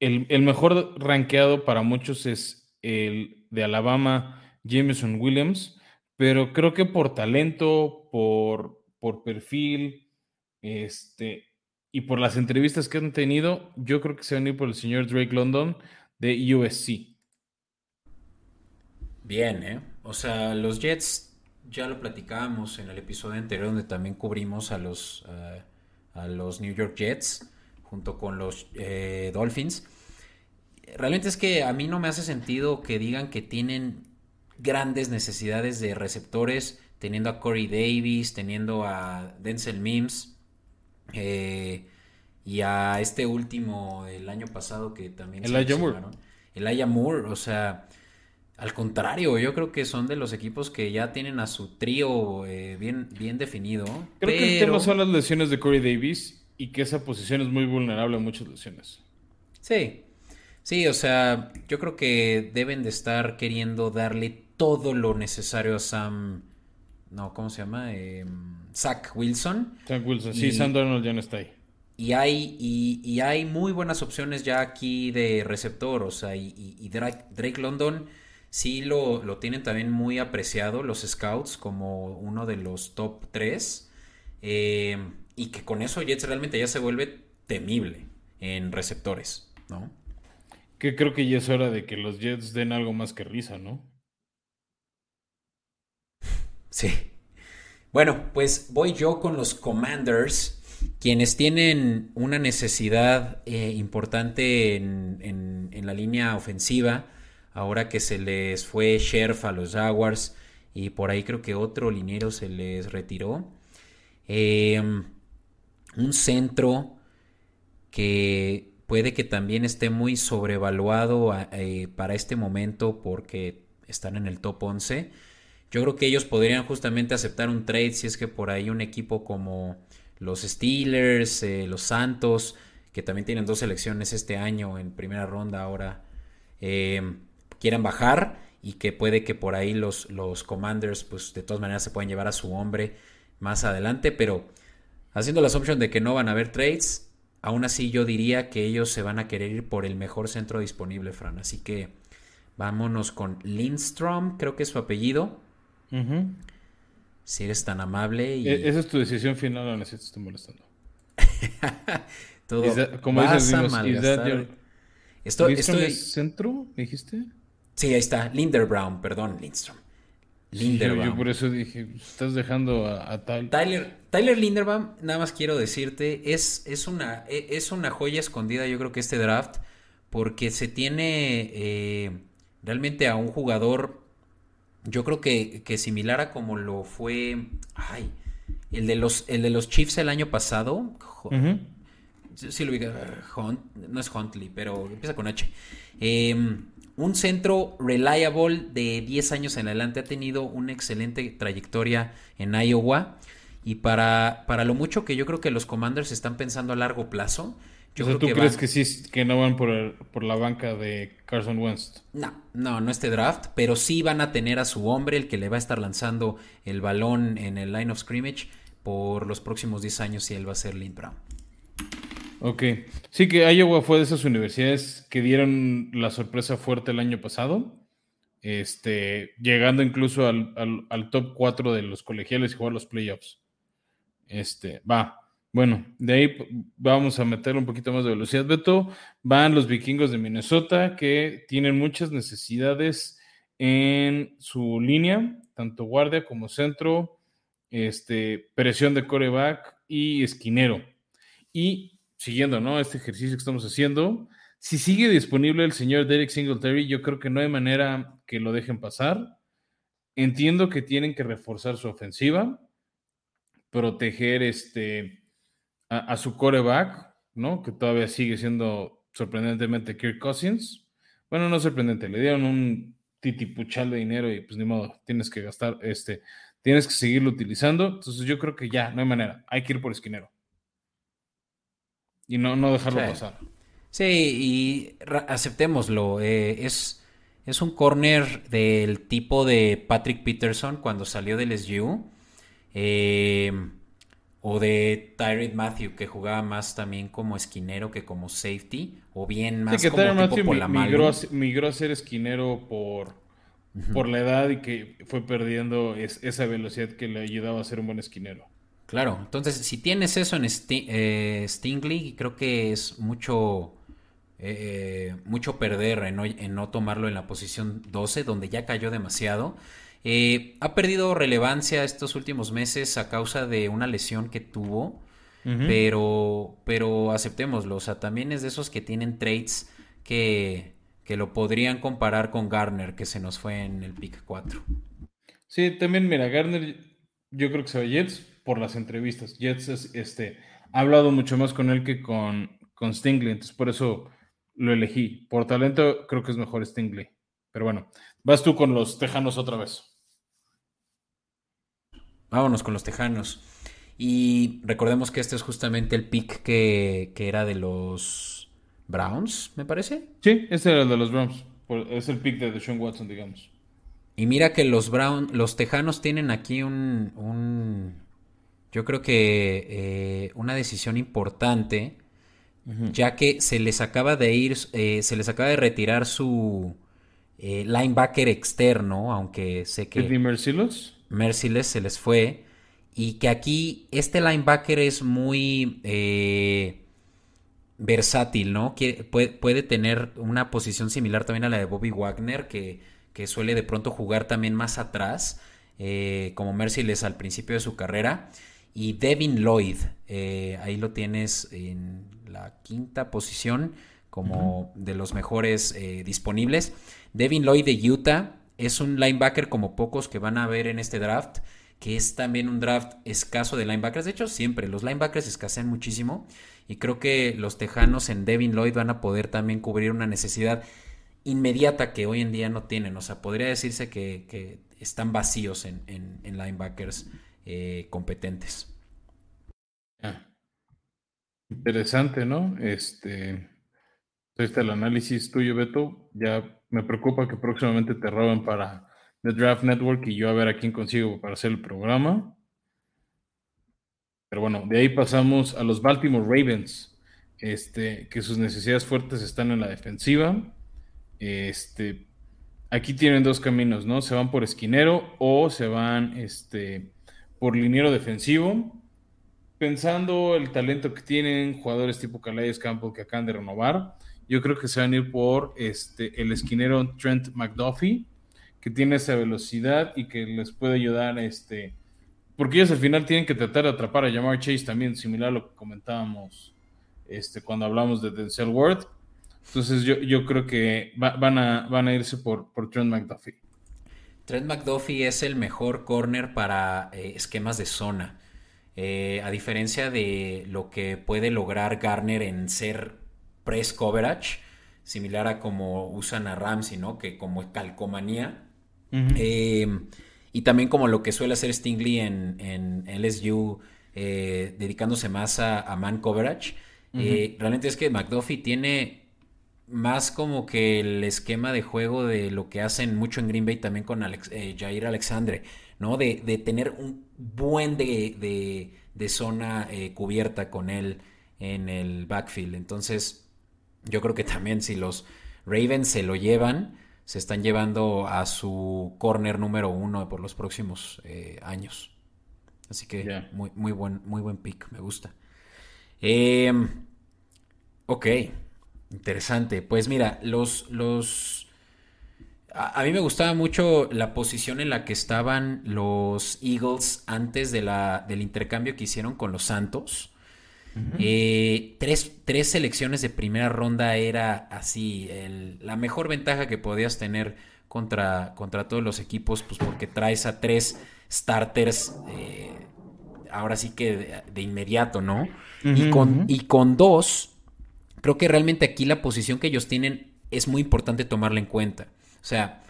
el, mejor rankeado para muchos es el de Alabama, Jameson Williams, pero creo que por talento, por, por perfil, este, y por las entrevistas que han tenido, yo creo que se van a ir por el señor Drake London de USC. Bien, ¿eh? O sea, los Jets ya lo platicábamos en el episodio anterior donde también cubrimos a los, eh, a los New York Jets junto con los eh, Dolphins. Realmente es que a mí no me hace sentido que digan que tienen grandes necesidades de receptores, teniendo a Corey Davis, teniendo a Denzel Mims eh, y a este último el año pasado que también... El Aya Moore. El Moore, o sea al contrario, yo creo que son de los equipos que ya tienen a su trío eh, bien, bien definido. Creo que el tema son las lesiones de Corey Davis y que esa posición es muy vulnerable a muchas lesiones. Sí, Sí, o sea, yo creo que deben de estar queriendo darle todo lo necesario a Sam. No, ¿cómo se llama? Eh, Zach Wilson. Zach Wilson, sí, Sam Donald ya no está ahí. Y hay, y, hay muy buenas opciones ya aquí de receptor, o sea, y, Drake, London sí lo, lo, tienen también muy apreciado los scouts como uno de los top 3. Eh, y que con eso Jets realmente ya se vuelve temible en receptores, ¿no? Que creo que ya es hora de que los Jets den algo más que risa, ¿no? Sí. Bueno, pues voy yo con los Commanders, quienes tienen una necesidad eh, importante en, la línea ofensiva, ahora que se les fue Sheriff a los Jaguars y por ahí creo que otro liniero se les retiró. Em, un centro que puede que también esté muy sobrevaluado eh, para este momento porque están en el top 11. Yo creo que ellos podrían justamente aceptar un trade si es que por ahí un equipo como los Steelers, eh, los Santos, que también tienen dos selecciones este año en primera ronda ahora, em, quieran bajar y que puede que por ahí los, los Commanders pues de todas maneras se puedan llevar a su hombre más adelante, pero haciendo la asunción de que no van a haber trades, aún así yo diría que ellos se van a querer ir por el mejor centro disponible, Fran. Así que vámonos con Lindstrom, creo que es su apellido. Si eres tan amable. Y... E-, esa es tu decisión final, no necesito estoy molestando. [LAUGHS] Todo como dices, estoy, estoy... centro, dijiste? Sí, ahí está, Linderbrown, perdón, Lindstrom. Linderbaum. yo, por eso dije, estás dejando a, Tyler. Tyler. Linderbaum, nada más quiero decirte, es, es, una, e, es una joya escondida, yo creo que este draft, porque se tiene eh, realmente a un jugador, yo creo que, que, similar a como lo fue, ay, el de los, el de los Chiefs el año pasado. Sí, lo vi, Hunt, no es Huntley, pero empieza con H. Eh, un centro reliable de 10 años en adelante ha tenido una excelente trayectoria en Iowa. Y para, para lo mucho que yo creo que los Commanders están pensando a largo plazo. Yo ¿tú crees que sí que no van por, por la banca de Carson Wentz? No, no, no este draft, pero sí van a tener a su hombre, el que le va a estar lanzando el balón en el line of scrimmage por los próximos 10 años y él va a ser Lynn Brown. Ok. Sí que Iowa fue de esas universidades que dieron la sorpresa fuerte el año pasado. Este, llegando incluso al, top 4 de los colegiales y jugar los playoffs. Este, va. Bueno, de ahí vamos a meter un poquito más de velocidad, Beto. Van los vikingos de Minnesota que tienen muchas necesidades en su línea, tanto guardia como centro, este, presión de coreback y esquinero. Y siguiendo, ¿no? Este ejercicio que estamos haciendo. Si sigue disponible el señor Derek Singletary, yo creo que no hay manera que lo dejen pasar. Entiendo que tienen que reforzar su ofensiva, proteger este, a, su coreback, ¿no? Que todavía sigue siendo sorprendentemente Kirk Cousins. Bueno, no sorprendente, le dieron un titipuchal de dinero y pues ni modo, tienes que gastar, este, tienes que seguirlo utilizando. Entonces yo creo que ya, no hay manera, hay que ir por esquinero y no, no dejarlo pasar. Sí, y aceptémoslo. Eh, es, es un corner del tipo de Patrick Peterson cuando salió del SU. Eh, o de Tyree Matthew, que jugaba más también como esquinero que como safety. O bien más como tipo por la migró, migró, a ser esquinero por, por la edad y que fue perdiendo esa velocidad que le ayudaba a ser un buen esquinero. Claro, entonces si tienes eso en eh, Stingley, creo que es mucho, eh, mucho perder en no, tomarlo en la posición 12, donde ya cayó demasiado. Eh, ha perdido relevancia estos últimos meses a causa de una lesión que tuvo, pero, pero aceptémoslo, o sea, también es de esos que tienen traits que, que lo podrían comparar con Garner, que se nos fue en el pick 4. Sí, también, mira, Garner, yo creo que se va a Jets por las entrevistas. Jets este, ha hablado mucho más con él que con, con Stingley, entonces por eso lo elegí. Por talento creo que es mejor Stingley. Pero bueno, vas tú con los Tejanos otra vez. Vámonos con los Tejanos. Y recordemos que este es justamente el pick que, que era de los Browns, me parece. Sí, este era el de los Browns. Es el pick de Sean Watson, digamos. Y mira que los Brown, los Tejanos tienen aquí un, yo creo que eh, una decisión importante, ya que se les acaba de ir, eh, se les acaba de retirar su eh, linebacker externo, aunque sé que Merciless? Merciless se les fue y que aquí este linebacker es muy versátil, ¿no? puede, puede, tener una posición similar también a la de Bobby Wagner, que, que suele de pronto jugar también más atrás, como Merciless al principio de su carrera. Y Devin Lloyd, eh, ahí lo tienes en la quinta posición como de los mejores eh, disponibles. Devin Lloyd de Utah es un linebacker como pocos que van a ver en este draft, que es también un draft escaso de linebackers. De hecho, siempre los linebackers escasean muchísimo. Y creo que los tejanos en Devin Lloyd van a poder también cubrir una necesidad inmediata que hoy en día no tienen. O sea, podría decirse que, están vacíos en, linebackers eh, competentes. Interesante, ¿no? Este, este el análisis tuyo, Beto. Ya me preocupa que próximamente te roben para The Draft Network y yo a ver a quién consigo para hacer el programa. Pero bueno, de ahí pasamos a los Baltimore Ravens, este, que sus necesidades fuertes están en la defensiva. Este, aquí tienen dos caminos, ¿no? Se van por esquinero o se van este, por liniero defensivo. Pensando el talento que tienen jugadores tipo Calais Campbell que acaban de renovar, yo creo que se van a ir por este, el esquinero Trent McDuffie, que tiene esa velocidad y que les puede ayudar este, porque ellos al final tienen que tratar de atrapar a Jamar Chase también, similar a lo que comentábamos este, cuando hablamos de Denzel Ward. Entonces yo, yo creo que van, a, van a irse por, por Trent McDuffie. Trent McDuffie es el mejor corner para eh, esquemas de zona. Eh, a diferencia de lo que puede lograr Garner en ser press coverage, similar a como usan a Ramsey, ¿no? Que como calcomanía. Y también como lo que suele hacer Stingley en, en LSU, eh, dedicándose más a, man coverage. Eh, realmente es que McDuffie tiene más como que el esquema de juego de lo que hacen mucho en Green Bay también con eh, Jair Alexandre, ¿no? De, tener un buen de, de, zona cubierta con él en el backfield. Entonces, yo creo que también si los Ravens se lo llevan, se están llevando a su corner número uno por los próximos eh, años. Así que muy, muy, buen, muy buen pick, me gusta. Em, ok, interesante. Pues mira, los... los a, mí me gustaba mucho la posición en la que estaban los Eagles antes de la, del intercambio que hicieron con los Santos. Eh, tres, selecciones de primera ronda era así, la mejor ventaja que podías tener contra, contra todos los equipos, pues porque traes a tres starters, eh, ahora sí que de, inmediato, ¿no? y, con, y con dos, creo que realmente aquí la posición que ellos tienen es muy importante tomarla en cuenta. O sea,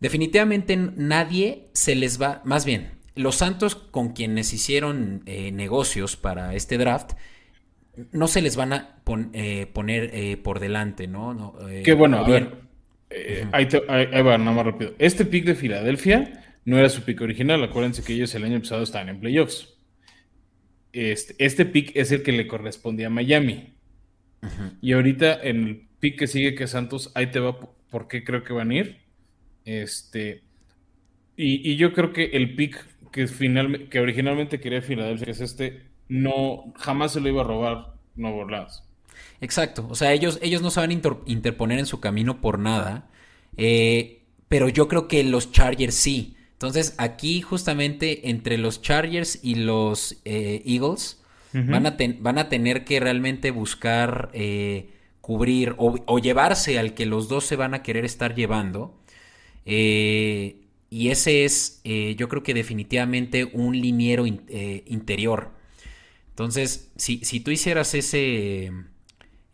definitivamente nadie se les va, más bien, los Santos con quienes hicieron eh, negocios para este draft, no se les van a eh, poner eh, por delante, ¿no? Qué bueno, a ver, ahí, va, nada más rápido. Este pick de Filadelfia no era su pick original, acuérdense que ellos el año pasado estaban en playoffs. Este, este pick es el que le correspondía a Miami. Y ahorita en el pick que sigue que Santos, ahí te va por qué creo que van a ir. Este, y, y yo creo que el pick que, final, que originalmente quería Filadelfia, que es este, no, jamás se lo iba a robar Nuevo Orleans. Exacto, o sea, ellos, ellos no saben interponer en su camino por nada, eh, pero yo creo que los Chargers sí. Entonces, aquí justamente entre los Chargers y los eh, Eagles van, a van, a tener que realmente buscar eh, cubrir o, llevarse al que los dos se van a querer estar llevando. Eh, y ese es, eh, yo creo que definitivamente un liniero interior. Entonces, si, tú hicieras ese,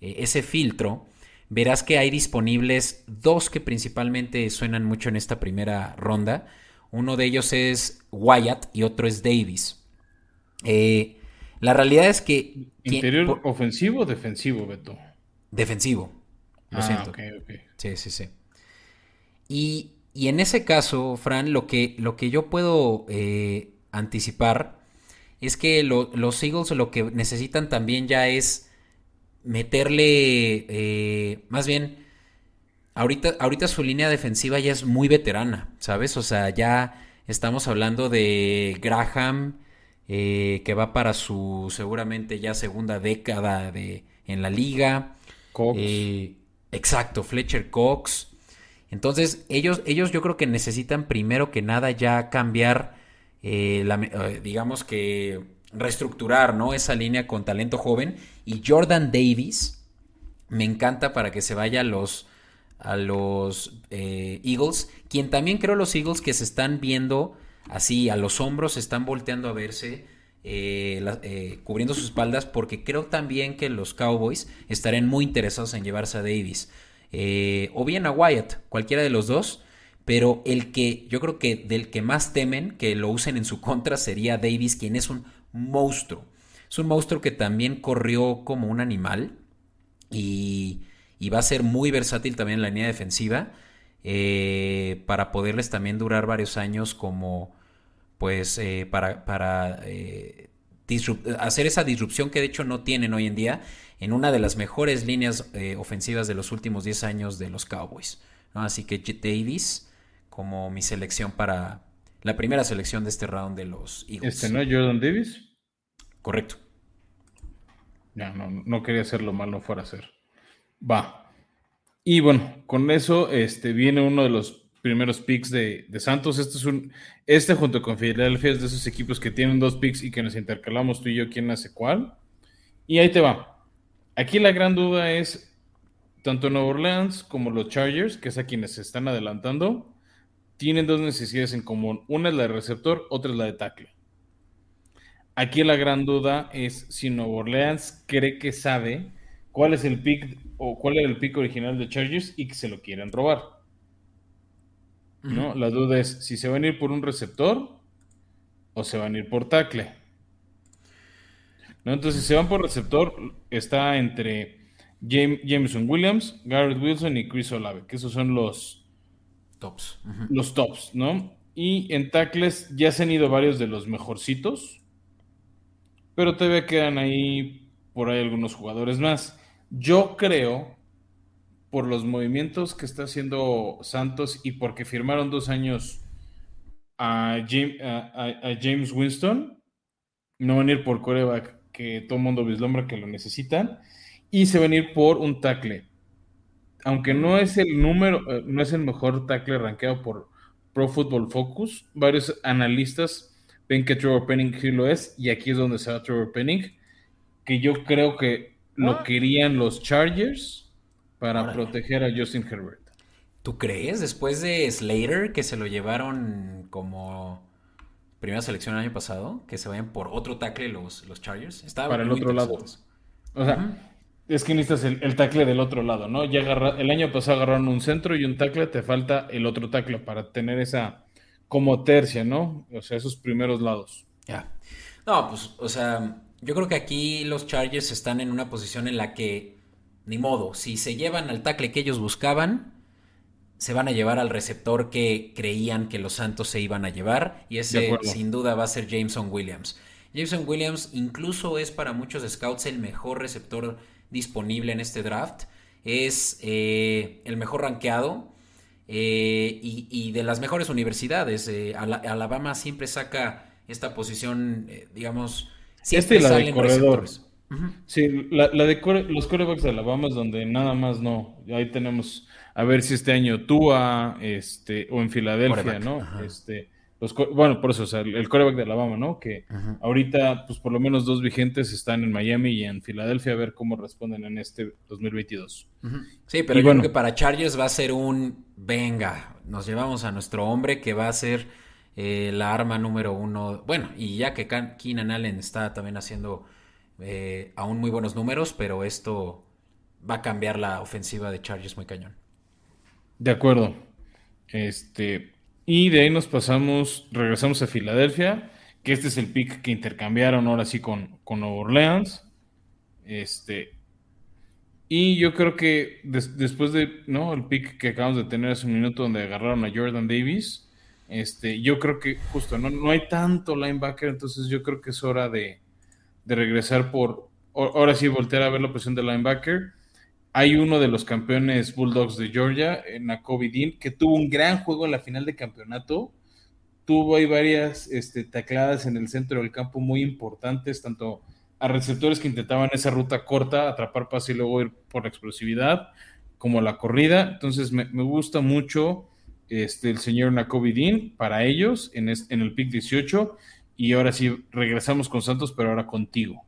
ese filtro, verás que hay disponibles dos que principalmente suenan mucho en esta primera ronda. Uno de ellos es Wyatt y otro es Davis. La realidad es que... ¿Interior ofensivo o defensivo, Beto? defensivo. Lo Ah, siento. Sí, sí, sí. Y, y en ese caso, Fran, lo que, lo que yo puedo eh, anticipar es que lo- los Eagles lo que necesitan también ya es meterle, eh, más bien, ahorita, ahorita su línea defensiva ya es muy veterana, ¿sabes? O sea, ya estamos hablando de Graham, eh, que va para su seguramente ya segunda década de, en la liga. Cox. Eh, exacto, Fletcher Cox. Entonces, ellos, ellos yo creo que necesitan primero que nada ya cambiar, eh, la digamos que reestructurar, ¿no? Esa línea con talento joven. Y Jordan Davis me encanta para que se vaya a los, a los eh, Eagles, quien también creo los Eagles que se están viendo así a los hombros, están volteando a verse, eh, eh, cubriendo sus espaldas, porque creo también que los Cowboys estarían muy interesados en llevarse a Davis. Eh, o bien a Wyatt, cualquiera de los dos. Pero el que yo creo que del que más temen que lo usen en su contra sería Davis, quien es un monstruo. Es un monstruo que también corrió como un animal y, va a ser muy versátil también en la línea defensiva para poderles también durar varios años como pues eh, para, para eh, hacer esa disrupción que de hecho no tienen hoy en día en una de las mejores líneas eh, ofensivas de los últimos 10 años de los Cowboys. ¿no? Así que Davis como mi selección para la primera selección de este round de los Eagles. Este, ¿no? Jordan Davis. Correcto. No, no, no quería hacerlo mal, no fuera a ser. Va. Y bueno, con eso este, viene uno de los primeros picks de, de Santos. Este es un. Este junto con Filadelfia es de esos equipos que tienen dos picks y que nos intercalamos tú y yo quién hace cuál. Y ahí te va. Aquí la gran duda es tanto Nueva Orleans como los Chargers, que es a quienes se están adelantando, tienen dos necesidades en común. Una es la de receptor, otra es la de tackle. Aquí la gran duda es si Nueva Orleans cree que sabe cuál es el pick o cuál era el pick original de Chargers y que se lo quieren robar. ¿No? La duda es si se van a ir por un receptor o se van a ir por tackle. ¿No? Entonces, si se van por receptor, está entre Jam- Jameson Williams, Garrett Wilson y Chris Olave, que esos son los, Tops. Los tops, ¿no? Y en tackles ya se han ido varios de los mejorcitos, pero todavía quedan ahí por ahí algunos jugadores más. Yo creo, por los movimientos que está haciendo Santos y porque firmaron dos años a, Jam- a- a- a James Winston, no van a ir por coreback que todo el mundo vislumbra que lo necesitan, y se van a ir por un tackle. Aunque no es el número, eh, no es el mejor tackle rankeado por Pro Football Focus, varios analistas ven que Trevor Penning sí lo es, y aquí es donde se va Trevor Penning, que yo creo que lo querían los Chargers para Órale. proteger a Justin Herbert. ¿Tú crees? Después de Slater, que se lo llevaron como primera selección el año pasado, que se vayan por otro tackle los, los Chargers. Estaba Para el otro lado. O sea, es que necesitas el, el tackle del otro lado, ¿no? Ya agarra- el año pasado agarraron un centro y un tackle, te falta el otro tackle para tener esa como tercia, ¿no? O sea, esos primeros lados. Ya. No, pues, o sea, yo creo que aquí los Chargers están en una posición en la que, ni modo, si se llevan al tackle que ellos buscaban, se van a llevar al receptor que creían que los Santos se iban a llevar, y ese sin duda va a ser Jameson Williams. Jameson Williams incluso es para muchos scouts el mejor receptor disponible en este draft. Es eh, el mejor rankeado eh, y, y de las mejores universidades. Eh, Ala- Alabama siempre saca esta posición, eh, digamos, Este y la de salen corredor. receptores. Sí, la, la de core- los corebacks de Alabama es donde nada más no. Ahí tenemos a ver si este año Tua, este, o en Filadelfia, ¿no? ajá. Este, los, bueno, por eso, o sea, el, el coreback de Alabama, ¿no? Que ahorita, pues por lo menos dos vigentes están en Miami y en Filadelfia, a ver cómo responden en este 2022. Ujú. Sí, pero Y yo bueno. creo que para Chargers va a ser un venga, nos llevamos a nuestro hombre que va a ser eh, la arma número uno. Bueno, y ya que Keenan Allen está también haciendo eh, aún muy buenos números, pero esto va a cambiar la ofensiva de Chargers muy cañón. De acuerdo. Este, y de ahí nos pasamos, regresamos a Filadelfia, que este es el pick que intercambiaron ahora sí con, con Nueva Orleans. Este, Y yo creo que después de, ¿no? El pick que acabamos de tener hace un minuto donde agarraron a Jordan Davis, este, yo creo que justo no, no hay tanto linebacker, entonces yo creo que es hora de, de regresar por, ahora sí, voltear a ver la posición de linebacker. Hay uno de los campeones Bulldogs de Georgia, Nakobe Dean, que tuvo un gran juego en la final de campeonato. Tuvo ahí varias este, tacladas en el centro del campo muy importantes, tanto a receptores que intentaban esa ruta corta, atrapar pase y luego ir por la explosividad, como la corrida. Entonces me, gusta mucho este, el señor Nakobe Dean para ellos en, en el pick 18. Y ahora sí, regresamos con Santos, pero ahora contigo.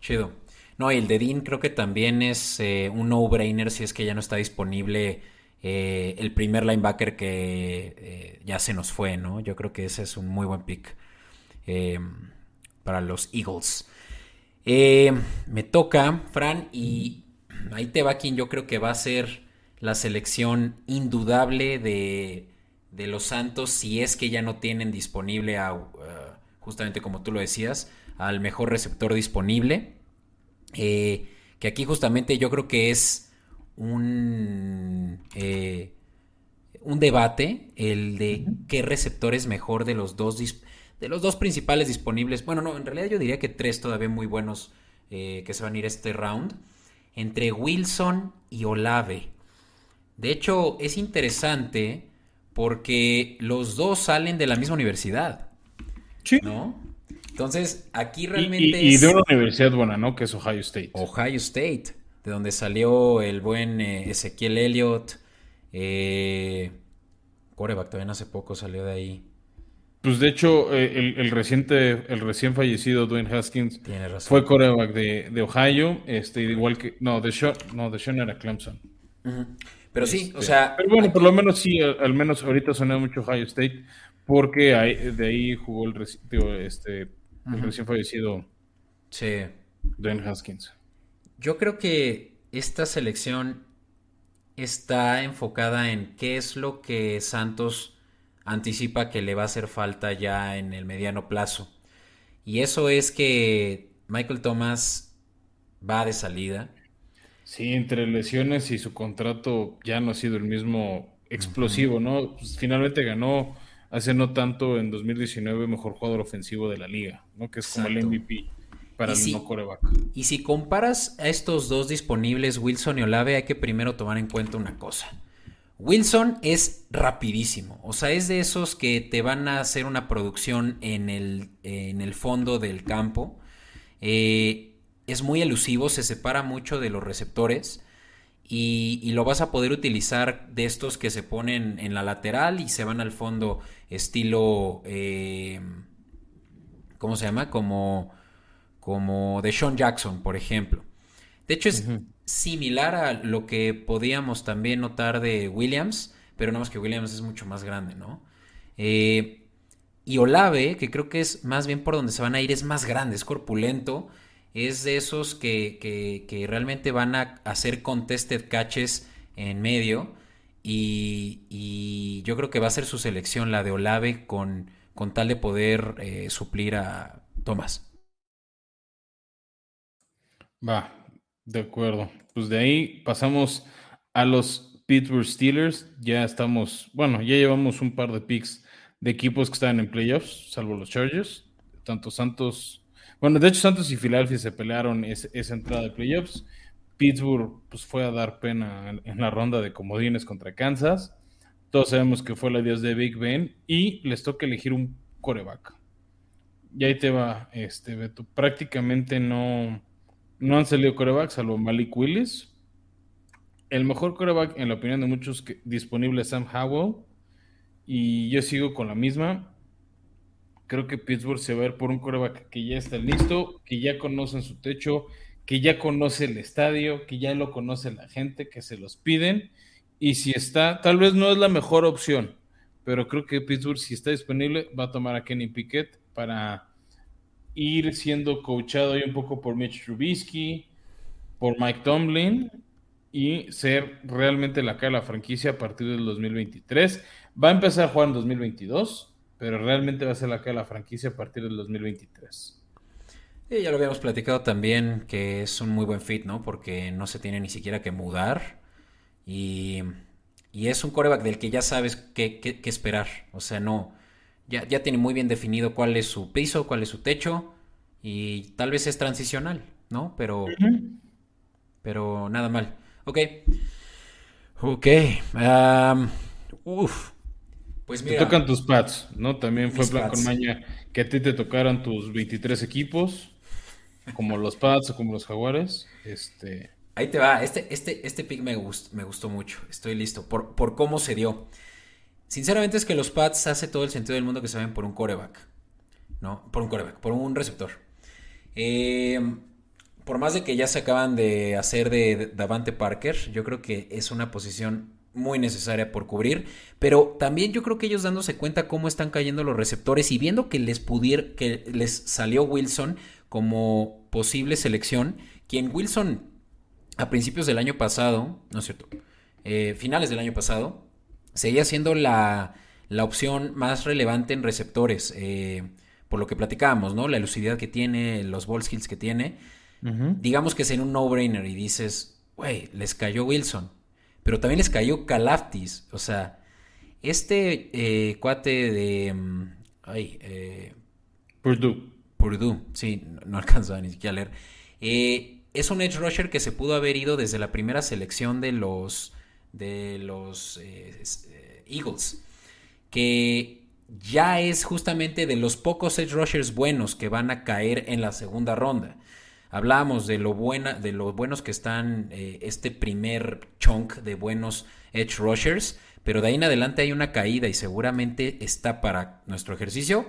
Chido. No, y el de Dean creo que también es eh, un no-brainer si es que ya no está disponible eh, el primer linebacker que eh, ya se nos fue, ¿no? Yo creo que ese es un muy buen pick para los Eagles. me toca, Fran, y ahí te va quien yo creo que va a ser la selección indudable de, de los Santos si es que ya no tienen disponible a, justamente como tú lo decías, al mejor receptor disponible. Eh, que aquí justamente yo creo que es un, eh, un debate el de qué receptor es mejor de los dos de los dos principales disponibles. Bueno, no, en realidad yo diría que tres todavía muy buenos eh, que se van a ir este round. Entre Wilson y Olave. De hecho, es interesante porque los dos salen de la misma universidad. Sí. ¿No? Entonces, aquí realmente. Y, de una universidad buena, ¿no? Que es Ohio State. Ohio State, de donde salió el buen eh, Ezequiel Elliott. Eh, coreback, también hace poco salió de ahí. Pues de hecho, eh, el, reciente, el recién fallecido Dwayne Haskins fue coreback de, Ohio, este, igual que. No, de Sean, no, de Sean era Clemson. Pero sí, o este, sea. Pero bueno, por lo menos sí, al, menos ahorita sonó mucho Ohio State, porque de ahí jugó el este, el recién fallecido sí. Dwayne Haskins. Yo creo que esta selección está enfocada en qué es lo que Santos anticipa que le va a hacer falta ya en el mediano plazo. Y eso es que Michael Thomas va de salida. Sí, entre lesiones y su contrato ya no ha sido el mismo explosivo, ¿no? Pues, finalmente ganó hace no tanto en 2019 mejor jugador ofensivo de la liga, ¿no? Que es como el MVP para el no coreback. Y si comparas a estos dos disponibles, Wilson y Olave, hay que primero tomar en cuenta una cosa. Wilson es rapidísimo, o sea, es de esos que te van a hacer una producción en el, en el fondo del campo. Eh, es muy elusivo, se separa mucho de los receptores y, lo vas a poder utilizar de estos que se ponen en la lateral y se van al fondo estilo, eh, ¿cómo se llama? Como, como de Sean Jackson, por ejemplo. De hecho, es similar a lo que podíamos también notar de Williams, pero no más que Williams es mucho más grande, ¿no? Eh, y Olave, que creo que es más bien por donde se van a ir, es más grande, es corpulento es de esos que, realmente van a hacer contested catches en medio. Y, yo creo que va a ser su selección, la de Olave, con, con tal de poder eh, suplir a Tomás. Va, de acuerdo. Pues de ahí pasamos a los Pittsburgh Steelers. Ya estamos, bueno, ya llevamos un par de picks de equipos que están en playoffs, salvo los Chargers. Tanto Santos bueno, de hecho, Santos y Filadelfia se pelearon esa entrada de playoffs. Pittsburgh pues, fue a dar pena en, la ronda de comodines contra Kansas. Todos sabemos que fue la dios de Big Ben y les toca elegir un coreback. Y ahí te va, este, Beto. Prácticamente no, no han salido corebacks, salvo Malik Willis. El mejor coreback, en la opinión de muchos, disponible es Sam Howell. Y yo sigo con la misma creo que Pittsburgh se va a ir por un coreback que ya está listo, que ya conocen su techo, que ya conoce el estadio, que ya lo conoce la gente, que se los piden. Y si está, tal vez no es la mejor opción, pero creo que Pittsburgh, si está disponible, va a tomar a Kenny Pickett para ir siendo coachado ahí un poco por Mitch Trubisky, por Mike Tomlin y ser realmente la cara de la franquicia a partir del 2023. Va a empezar a jugar en 2022 pero realmente va a ser la que la franquicia a partir del 2023. Y ya lo habíamos platicado también que es un muy buen fit, ¿no? Porque no se tiene ni siquiera que mudar. Y, y es un coreback del que ya sabes qué, qué, esperar. O sea, no. Ya, ya, tiene muy bien definido cuál es su piso, cuál es su techo. Y tal vez es transicional, ¿no? Pero. Pero nada mal. Ok. Ok. uf. Pues mira. Te tocan tus pads, ¿no? También fue plan con maña que a ti te tocaran tus 23 equipos, como los pads o como los jaguares. Este. Ahí te va. Este, este, este pick me, me gustó mucho. Estoy listo. Por, por cómo se dio. Sinceramente es que los pads hace todo el sentido del mundo que se ven por un coreback. ¿No? Por un coreback, por un receptor. Eh, por más de que ya se acaban de hacer de Davante Parker, yo creo que es una posición muy necesaria por cubrir, pero también yo creo que ellos dándose cuenta cómo están cayendo los receptores y viendo que les pudier, que les salió Wilson como posible selección, quien Wilson a principios del año pasado, no es cierto, eh, finales del año pasado, seguía siendo la, la opción más relevante en receptores, eh, por lo que platicábamos, ¿no? La elusividad que tiene, los ball skills que tiene. Digamos que es en un no-brainer y dices, güey, les cayó Wilson, pero también les cayó Calaftis, o sea, este eh, cuate de... Mm, ay, eh, Purdue. Purdue, sí, no [LAUGHS] alcanzaba ni siquiera a leer. Eh, es un edge rusher que se pudo haber ido desde la primera selección de los, de los Eagles, que ya es justamente de los pocos edge rushers buenos que van a caer en la segunda ronda. Hablábamos de lo buena, de los buenos que están eh, este primer chunk de buenos edge rushers, pero de ahí en adelante hay una caída y seguramente está para nuestro ejercicio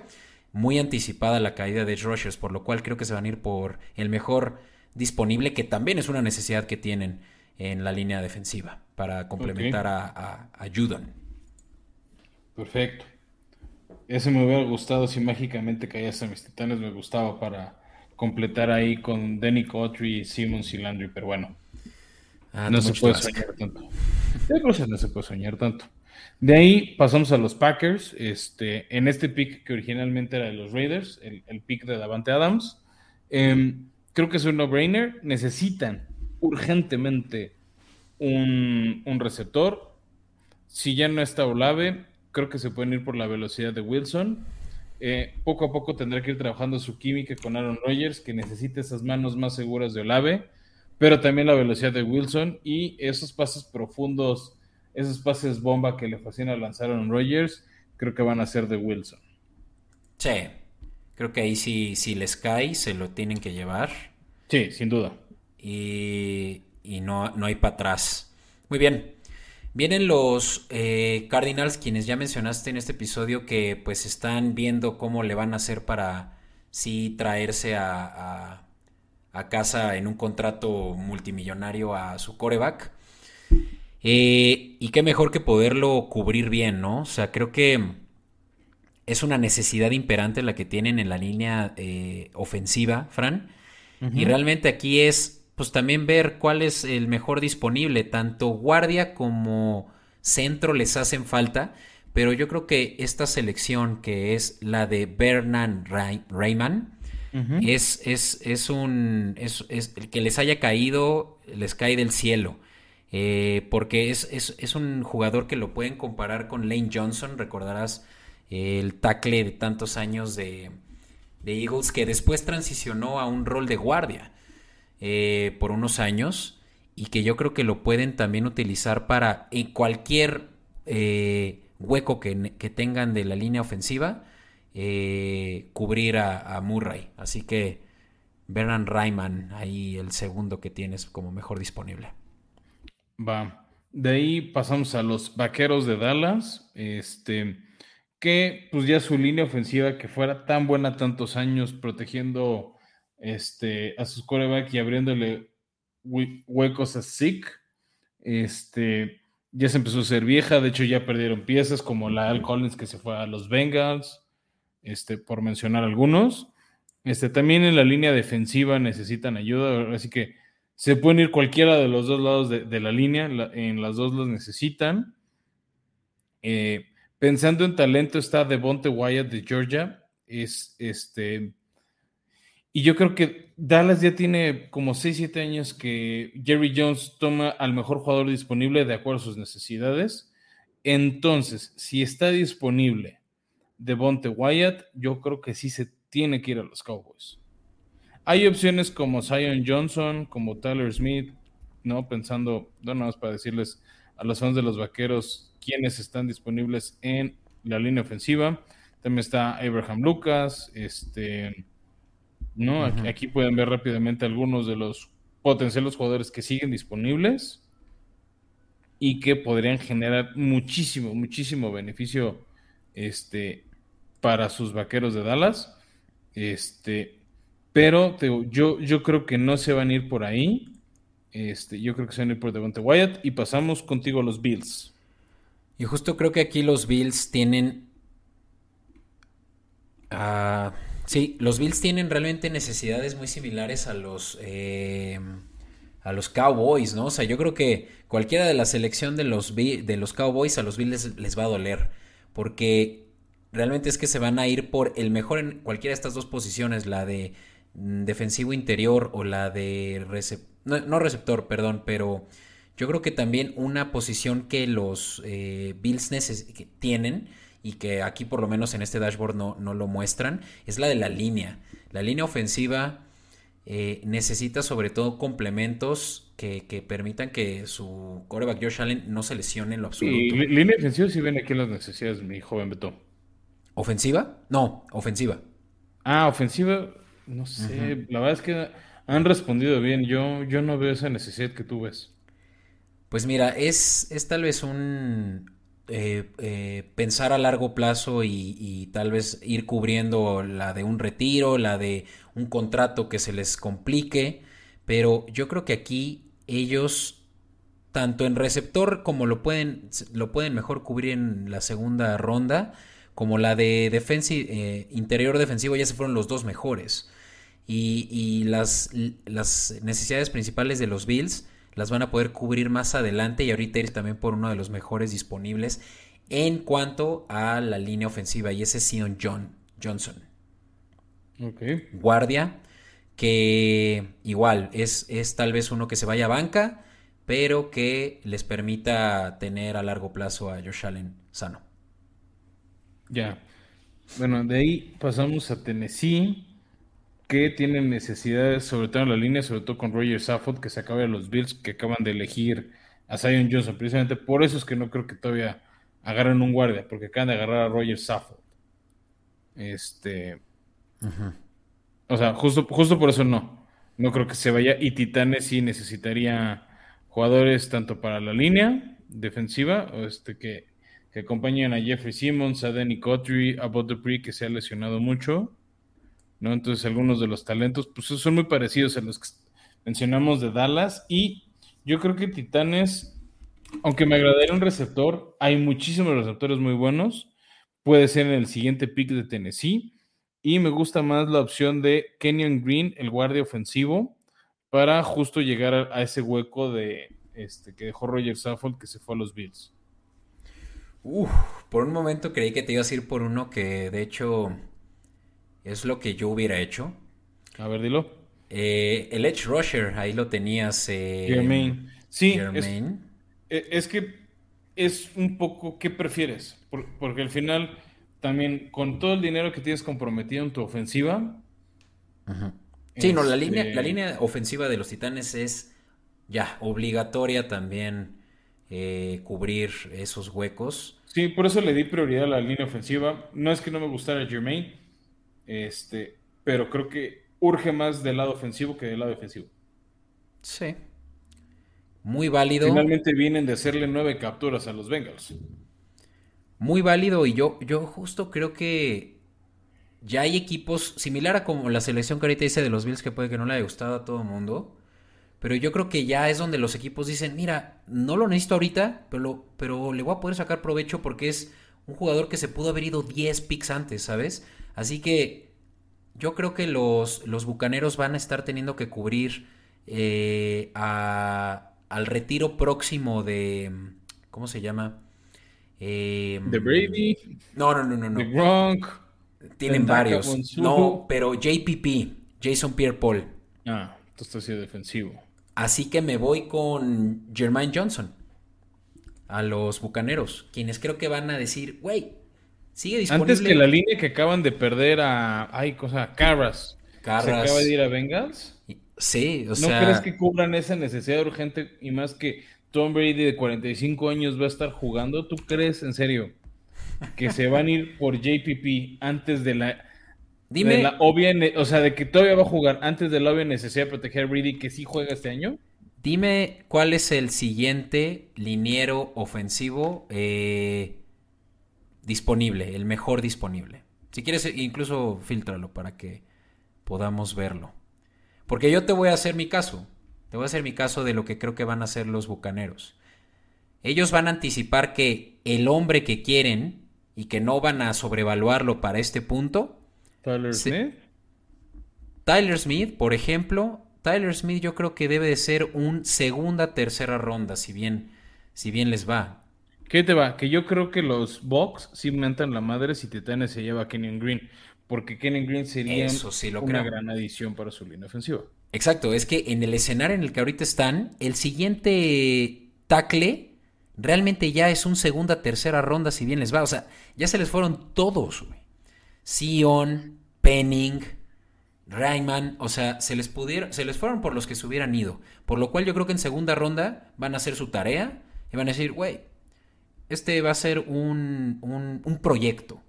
muy anticipada la caída de edge rushers, por lo cual creo que se van a ir por el mejor disponible, que también es una necesidad que tienen en la línea defensiva para complementar a, a, Judon. Perfecto. Ese me hubiera gustado si mágicamente caías a mis titanes, me gustaba para completar ahí con Danny Cotry, Simmons y Landry, pero bueno. Ah, no se puede soñar tanto. no se puede soñar tanto. De ahí pasamos a los Packers. Este, en este pick que originalmente era de los Raiders, el, pick de Davante Adams. Em, creo que es un no-brainer. Necesitan urgentemente un, un, receptor. Si ya no está Olave, creo que se pueden ir por la velocidad de Wilson. Eh, poco a poco tendrá que ir trabajando su química con Aaron Rodgers, que necesita esas manos más seguras de Olave, pero también la velocidad de Wilson y esos pases profundos, esos pases bomba que le fascina lanzar a Aaron Rodgers, creo que van a ser de Wilson. Sí, creo que ahí sí, si les cae, se lo tienen que llevar. Sí, sin duda. Y, y no, no hay para atrás. Muy bien. Vienen los eh, Cardinals, quienes ya mencionaste en este episodio, que pues están viendo cómo le van a hacer para sí traerse a, a, casa en un contrato multimillonario a su coreback. Eh, y qué mejor que poderlo cubrir bien, ¿no? O sea, creo que es una necesidad imperante la que tienen en la línea eh, ofensiva, Fran. Y realmente aquí es pues también ver cuál es el mejor disponible. Tanto guardia como centro les hacen falta. Pero yo creo que esta selección que es la de Bernan Rayman es, es, es, un. Es, el que les haya caído, les cae del cielo. Eh, porque es, es, un jugador que lo pueden comparar con Lane Johnson. Recordarás el tackle de tantos años de, de Eagles que después transicionó a un rol de guardia. Eh, por unos años y que yo creo que lo pueden también utilizar para en cualquier eh, hueco que, tengan de la línea ofensiva eh, cubrir a, Murray. Así que Bernard Ryman ahí el segundo que tienes como mejor disponible. Va. De ahí pasamos a los vaqueros de Dallas. Este que pues ya su línea ofensiva que fuera tan buena tantos años protegiendo este, a sus coreback y abriéndole huecos a Zeke. Este, ya se empezó a ser vieja, de hecho ya perdieron piezas como la Al Collins que se fue a los Bengals, este, por mencionar algunos. Este, también en la línea defensiva necesitan ayuda, así que se pueden ir cualquiera de los dos lados de, la línea, en las dos los necesitan. Eh, pensando en talento está Devonte Wyatt de Georgia, es este Y yo creo que Dallas ya tiene como 6, 7 años que Jerry Jones toma al mejor jugador disponible de acuerdo a sus necesidades. Entonces, si está disponible Devonte Wyatt, yo creo que sí se tiene que ir a los Cowboys. Hay opciones como Zion Johnson, como Tyler Smith, ¿no? Pensando, no nada más para decirles a los fans de los vaqueros quiénes están disponibles en la línea ofensiva. También está Abraham Lucas, este, ¿no? aquí, pueden ver rápidamente algunos de los potenciales jugadores que siguen disponibles y que podrían generar muchísimo, muchísimo beneficio este, para sus vaqueros de Dallas. Este, pero yo, yo creo que no se van a ir por ahí. Este, yo creo que se van a ir por Devonte Wyatt. Y pasamos contigo a los Bills. Y justo creo que aquí los Bills tienen. Uh, sí, los Bills tienen realmente necesidades muy similares a los. Eh, a los Cowboys, ¿no? O sea, yo creo que cualquiera de la selección de los, de los Cowboys a los Bills les va a doler. Porque realmente es que se van a ir por el mejor en cualquiera de estas dos posiciones, la de Mm, defensivo interior o la de no, receptor, perdón, pero yo creo que también una posición que los eh, Bills tienen y que aquí por lo menos en este dashboard no, no, lo muestran, es la de la línea. La línea ofensiva eh, necesita sobre todo complementos que, permitan que su coreback Josh Allen no se lesione en lo absoluto. Y línea ofensiva si ven aquí las necesidades, mi joven Beto. ¿Ofensiva? No, ofensiva. Ah, ofensiva. No sé, la verdad es que han respondido bien. Yo, yo no veo esa necesidad que tú ves. Pues mira, es, es tal vez un eh, eh, pensar a largo plazo y, tal vez ir cubriendo la de un retiro, la de un contrato que se les complique. Pero yo creo que aquí ellos, tanto en receptor como lo pueden, lo pueden mejor cubrir en la segunda ronda, como la de eh, interior defensivo ya se fueron los dos mejores. Y, las, necesidades principales de los Bills las van a poder cubrir más adelante y ahorita ir también por uno de los mejores disponibles en cuanto a la línea ofensiva y ese es Sion John, Johnson. Guardia, que igual es, es tal vez uno que se vaya a banca, pero que les permita tener a largo plazo a Josh Allen sano. Ya. Bueno, de ahí pasamos a Tennessee, que tienen necesidades, sobre todo en la línea, sobre todo con Roger Safford, que se acaba de los Bills, que acaban de elegir a Zion Johnson. Precisamente por eso es que no creo que todavía agarren un guardia, porque acaban de agarrar a Roger Safford. Este. O sea, justo, justo por eso no. No creo que se vaya. Y Titanes sí necesitaría jugadores tanto para la línea defensiva, este, que que acompañan a Jeffrey Simmons, a Danny Cotry, a Bob que se ha lesionado mucho, ¿no? Entonces algunos de los talentos, pues son muy parecidos a los que mencionamos de Dallas y yo creo que Titanes, aunque me agradaría un receptor, hay muchísimos receptores muy buenos, puede ser en el siguiente pick de Tennessee y me gusta más la opción de Kenyon Green, el guardia ofensivo, para justo llegar a, ese hueco de este que dejó Roger Saffold que se fue a los Bills. Por un momento creí que te ibas a ir por uno que de hecho es lo que yo hubiera hecho. A ver, dilo. Eh, el Edge Rusher, ahí lo tenías. Eh, Jermaine. Sí, e, Es, que es un poco, ¿qué prefieres? porque al final, también con todo el dinero que tienes comprometido en tu ofensiva. Sí, no, la línea, la este línea ofensiva de los Titanes es ya obligatoria también eh, cubrir esos huecos. Sí, por eso le di prioridad a la línea ofensiva. No es que no me gustara Jermaine, este, pero creo que urge más del lado ofensivo que del lado defensivo. Sí. Muy válido. Finalmente vienen de hacerle nueve capturas a los Bengals. Muy válido y yo, yo justo creo que ya hay equipos similar a como la selección que ahorita dice de los Bills que puede que no le haya gustado a todo el mundo pero yo creo que ya es donde los equipos dicen, mira, no lo necesito ahorita, pero, pero le voy a poder sacar provecho porque es un jugador que se pudo haber ido 10 picks antes, ¿sabes? Así que yo creo que los, los Bucaneros van a estar teniendo que cubrir eh, al retiro próximo de... ¿Cómo se llama? Eh, de Brady. No, no, no, no. De Gronk. Tienen varios. No, pero JPP. Jason Pierre Paul. Ah, esto está defensivo. Así que me voy con Jermaine Johnson a los bucaneros, quienes creo que van a decir, güey, sigue disponible. Antes que la línea que acaban de perder a. Ay, cosa, Carras. Carras. ¿Se acaba de ir a Bengals? Sí, o sea. ¿No crees que cubran esa necesidad urgente y más que Tom Brady de 45 años va a estar jugando? ¿Tú crees, en serio, que se van a ir por JPP antes de la. Dime. la obvia, o sea, de que todavía va a jugar antes de la obvia necesidad de proteger a Brady que sí juega este año? Dime cuál es el siguiente liniero ofensivo eh, disponible, el mejor disponible. Si quieres, incluso filtralo para que podamos verlo. Porque yo te voy a hacer mi caso. Te voy a hacer mi caso de lo que creo que van a hacer los bucaneros. Ellos van a anticipar que el hombre que quieren y que no van a sobrevaluarlo para este punto. Tyler Smith. Tyler Smith, por ejemplo, Tyler Smith yo creo que debe de ser un segunda, tercera ronda, si bien, si bien les va. ¿Qué te va? Que yo creo que los Bucks sí mentan la madre si Titanes se lleva a Kenyon Green, porque Kenyon Green sería una gran adición para su línea ofensiva. Exacto, es que en el escenario en el que ahorita están, el siguiente tackle realmente ya es un segunda, tercera ronda, si bien les va. O sea, ya se les fueron todos, güey. Sion, Penning, Rayman, o sea, se les pudieron, se les fueron por los que se hubieran ido. Por lo cual yo creo que en segunda ronda van a hacer su tarea y van a decir, güey, este va a ser un, un, proyecto,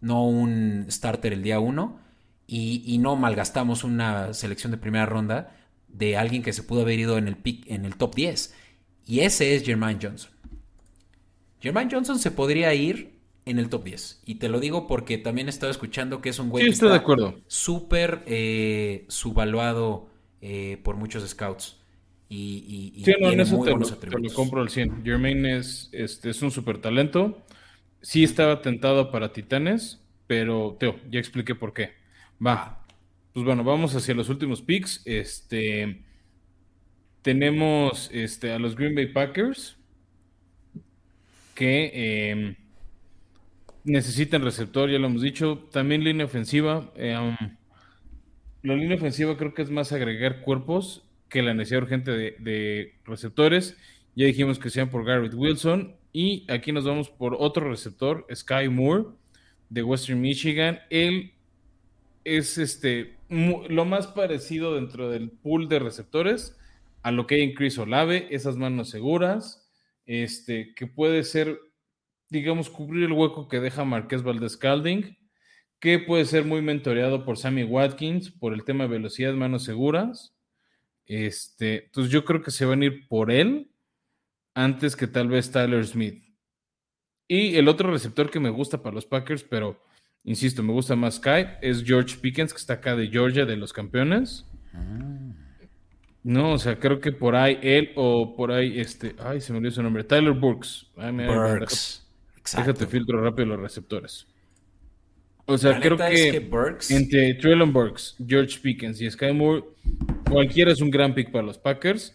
no un starter el día uno. Y, y, no malgastamos una selección de primera ronda de alguien que se pudo haber ido en el, pick, en el top 10. Y ese es Jermaine Johnson. Jermaine Johnson se podría ir en el top 10. Y te lo digo porque también he estado escuchando que es un güey sí, estoy de acuerdo. súper eh, subvaluado eh, por muchos scouts. Y, y, sí, no, en eso te lo, compro al 100. Jermaine es, este, es un súper talento. Sí estaba tentado para Titanes, pero Teo, ya expliqué por qué. Va. Pues bueno, vamos hacia los últimos picks. Este, tenemos este, a los Green Bay Packers que... Eh, necesitan receptor, ya lo hemos dicho. También línea ofensiva. Eh, um, la línea ofensiva creo que es más agregar cuerpos que la necesidad urgente de, receptores. Ya dijimos que sean por Garrett Wilson. Y aquí nos vamos por otro receptor, Sky Moore, de Western Michigan. Él es este lo más parecido dentro del pool de receptores a lo que hay en Chris Olave, esas manos seguras, este, que puede ser digamos, cubrir el hueco que deja Marqués Valdez Calding, que puede ser muy mentoreado por Sammy Watkins por el tema de velocidad, manos seguras. Este, entonces yo creo que se van a ir por él antes que tal vez Tyler Smith. Y el otro receptor que me gusta para los Packers, pero insisto, me gusta más Sky, es George Pickens, que está acá de Georgia, de los campeones. Ah. No, o sea, creo que por ahí él o por ahí este, ay, se me olvidó su nombre, Tyler Burks. Burks. Déjate filtro rápido los receptores. O sea, creo que, entre Traylon Burks, George Pickens y Sky Moore, cualquiera es un gran pick para los Packers.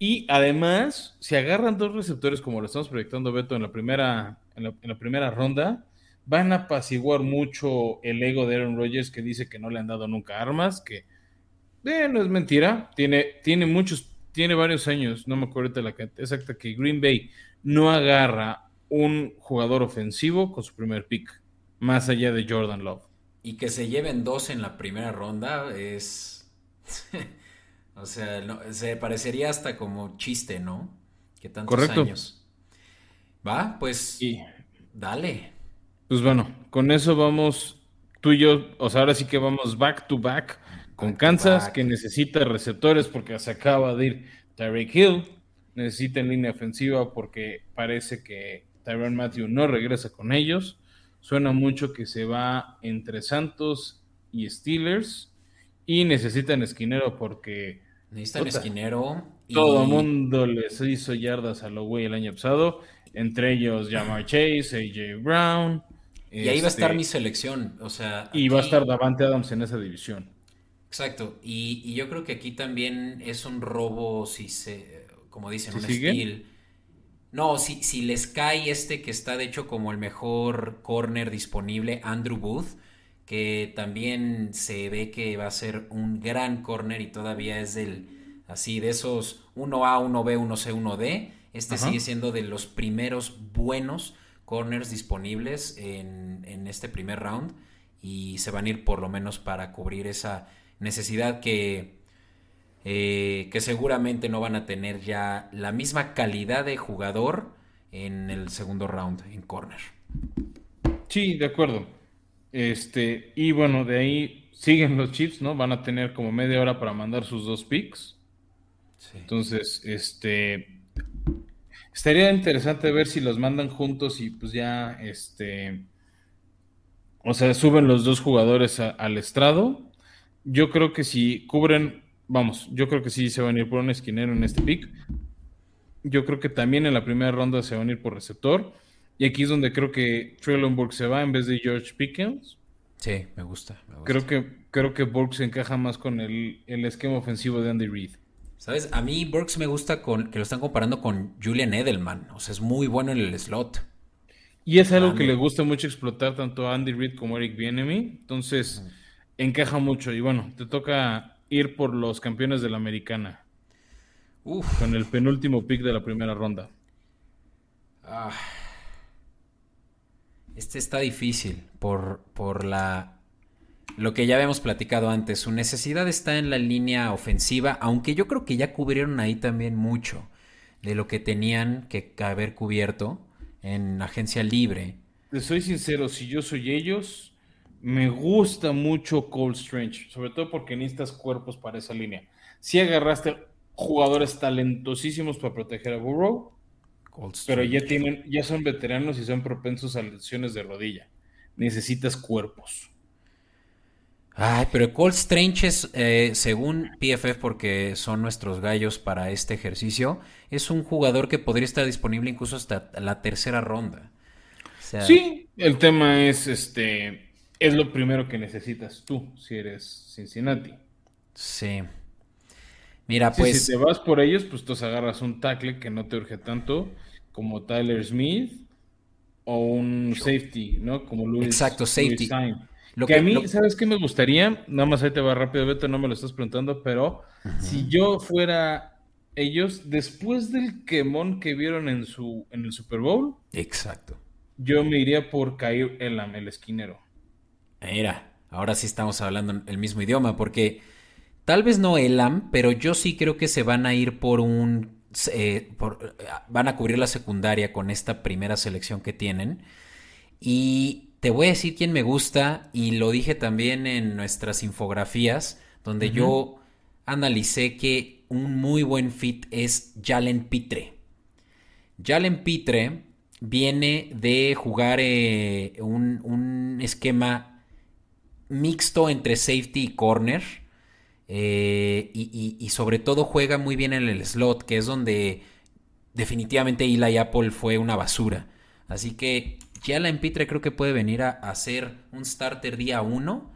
Y además, si agarran dos receptores como lo estamos proyectando Beto en la primera, en la, primera ronda, van a apaciguar mucho el ego de Aaron Rodgers que dice que no le han dado nunca armas, que eh, no es mentira, tiene, tiene muchos, tiene varios años, no me acuerdo de la exacta, que Green Bay no agarra un jugador ofensivo con su primer pick, más allá de Jordan Love. Y que se lleven dos en la primera ronda es... [LAUGHS] o sea, se parecería hasta como chiste, ¿no? Que tantos Correcto. años. Va, pues... Dale. Pues bueno, con eso vamos tú y yo, o sea, ahora sí que vamos back to back con Kansas, que necesita receptores porque se acaba de ir Tyreek Hill, necesita en línea ofensiva porque parece que Tyron Matthew no regresa con ellos. Suena mucho que se va entre Santos y Steelers. Y necesitan esquinero porque. Necesitan esquinero. Todo el mundo les hizo yardas a lo güey el año pasado. Entre ellos Jamar Chase, AJ Brown. Y ahí va a estar este, mi selección. O sea. Y va a estar Davante Adams en esa división. Exacto. Y, yo creo que aquí también es un robo, si se. Como dicen, un steal no, si, si les cae este que está de hecho como el mejor corner disponible, Andrew Booth, que también se ve que va a ser un gran corner y todavía es del así de esos 1A, 1B, 1C, 1D. Este sigue siendo de los primeros buenos corners disponibles en, en, este primer round y se van a ir por lo menos para cubrir esa necesidad que, eh, que seguramente no van a tener ya la misma calidad de jugador en el segundo round en corner. Sí, de acuerdo. Este, y bueno, de ahí siguen los chips, ¿no? Van a tener como media hora para mandar sus dos picks. Entonces, este, estaría interesante ver si los mandan juntos y pues ya, este, o sea, suben los dos jugadores al estrado. Yo creo que si cubren, vamos, yo creo que sí se van a ir por un esquinero en este pick. Yo creo que también en la primera ronda se van a ir por receptor. Y aquí es donde creo que Trellenburg se va en vez de George Pickens. Sí, me gusta, Creo que, creo que Burks encaja más con el, el, esquema ofensivo de Andy Reid. ¿Sabes? A mí Burks me gusta con que lo están comparando con Julian Edelman. O sea, es muy bueno en el slot. Y es algo que le gusta mucho explotar tanto a Andy Reid como a Eric Bienemy. Entonces, encaja mucho. Y bueno, te toca ir por los campeones de la americana. Uf. Con el penúltimo pick de la primera ronda. Ah. Este está difícil por, por la lo que ya habíamos platicado antes. Su necesidad está en la línea ofensiva, aunque yo creo que ya cubrieron ahí también mucho de lo que tenían que haber cubierto en agencia libre. Te soy sincero, si yo soy ellos, me gusta mucho Cold Strange, sobre todo porque necesitas cuerpos para esa línea. Si agarraste jugadores talentosísimos para proteger a Burrow, pero ya tienen, ya son veteranos y son propensos a lesiones de rodilla. Necesitas cuerpos. Ay, pero Cold Strange es, eh, según PFF, porque son nuestros gallos para este ejercicio, es un jugador que podría estar disponible incluso hasta la tercera ronda. sí, el tema es, este, es lo primero que necesitas tú, si eres Cincinnati. Sí. Mira, pues. Si te vas por ellos, pues tú agarras un tackle que no te urge tanto, como Tyler Smith, o un safety, ¿no? Como Luis. Exacto, safety. Lo que, a mí, ¿sabes qué me gustaría? Nada más ahí te va rápido, Beto, no me lo estás preguntando, pero si yo fuera ellos, después del quemón que vieron en, su, en el Super Bowl, exacto. Yo me iría por Kair Elam, el esquinero. Mira, ahora sí estamos hablando el mismo idioma, porque tal vez no Elam, pero yo sí creo que se van a ir por un. Eh, van a cubrir la secundaria con esta primera selección que tienen. Y te voy a decir quién me gusta y lo dije también en nuestras infografías, donde yo analicé que un muy buen fit es Jalen Pitre. Jalen Pitre viene de jugar eh, un, esquema mixto entre safety y corner. Eh, y, y, sobre todo juega muy bien en el slot, que es donde definitivamente Eli Apple fue una basura. Así que ya la Empitre creo que puede venir a, hacer un starter día 1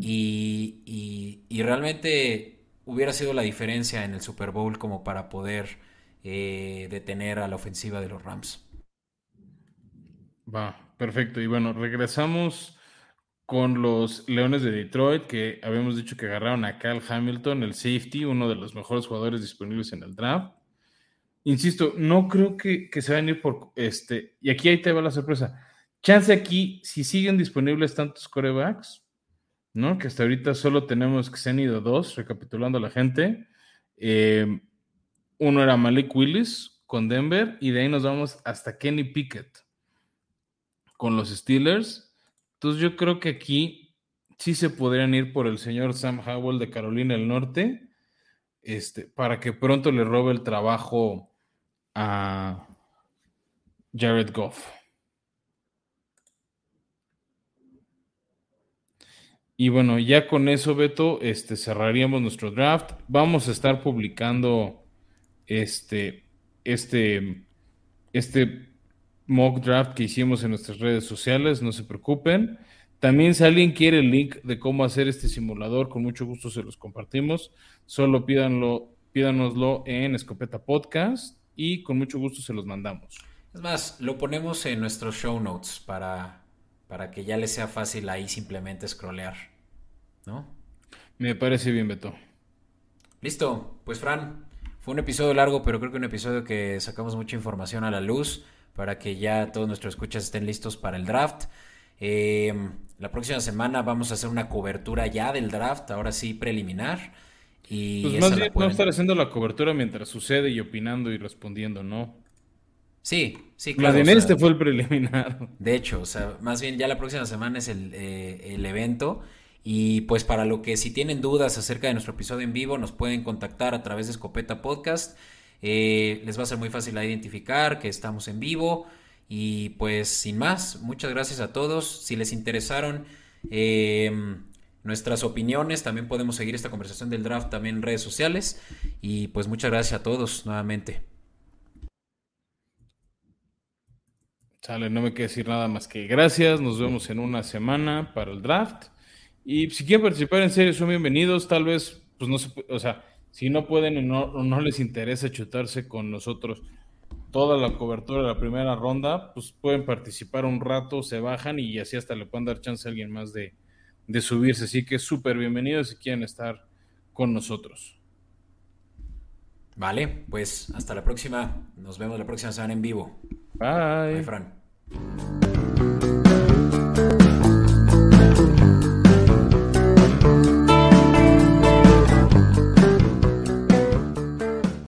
y, realmente hubiera sido la diferencia en el Super Bowl como para poder eh, detener a la ofensiva de los Rams. Va, perfecto. Y bueno, regresamos con los Leones de Detroit, que habíamos dicho que agarraron a Cal Hamilton, el safety, uno de los mejores jugadores disponibles en el draft. Insisto, no creo que, se vayan a ir por este. Y aquí ahí te va la sorpresa. Chance aquí, si siguen disponibles tantos corebacks, ¿no? Que hasta ahorita solo tenemos que se han ido dos, recapitulando a la gente. Eh, uno era Malik Willis con Denver, y de ahí nos vamos hasta Kenny Pickett con los Steelers. Entonces yo creo que aquí sí se podrían ir por el señor Sam Howell de Carolina del Norte, este, para que pronto le robe el trabajo a Jared Goff. Y bueno, ya con eso, Beto, este, cerraríamos nuestro draft. Vamos a estar publicando este, este, este mock draft que hicimos en nuestras redes sociales, no se preocupen. También si alguien quiere el link de cómo hacer este simulador, con mucho gusto se los compartimos. Solo pídanlo, pídanoslo en Escopeta Podcast y con mucho gusto se los mandamos. Es más, lo ponemos en nuestros show notes para, para que ya les sea fácil ahí simplemente scrollear, ¿no? Me parece bien, Beto. Listo, pues Fran, fue un episodio largo, pero creo que un episodio que sacamos mucha información a la luz para que ya todos nuestros escuchas estén listos para el draft. Eh, la próxima semana vamos a hacer una cobertura ya del draft, ahora sí preliminar. Y pues más bien no estar haciendo la cobertura mientras sucede y opinando y respondiendo, ¿no? Sí, sí, claro. La de este fue el preliminar. De hecho, o sea, más bien ya la próxima semana es el, eh, el evento. Y pues para lo que si tienen dudas acerca de nuestro episodio en vivo, nos pueden contactar a través de Escopeta Podcast. Eh, les va a ser muy fácil identificar que estamos en vivo. Y pues sin más, muchas gracias a todos. Si les interesaron eh, nuestras opiniones, también podemos seguir esta conversación del draft también en redes sociales. Y pues muchas gracias a todos nuevamente. Sale, no me queda decir nada más que gracias. Nos vemos en una semana para el draft. Y si quieren participar en serio, son bienvenidos. Tal vez, pues no se o sea, si no pueden o no, les interesa chutarse con nosotros toda la cobertura de la primera ronda, pues pueden participar un rato, se bajan y así hasta le pueden dar chance a alguien más de, de subirse. Así que súper bienvenidos si quieren estar con nosotros. Vale, pues hasta la próxima. Nos vemos la próxima semana en vivo. Bye. Bye, Fran.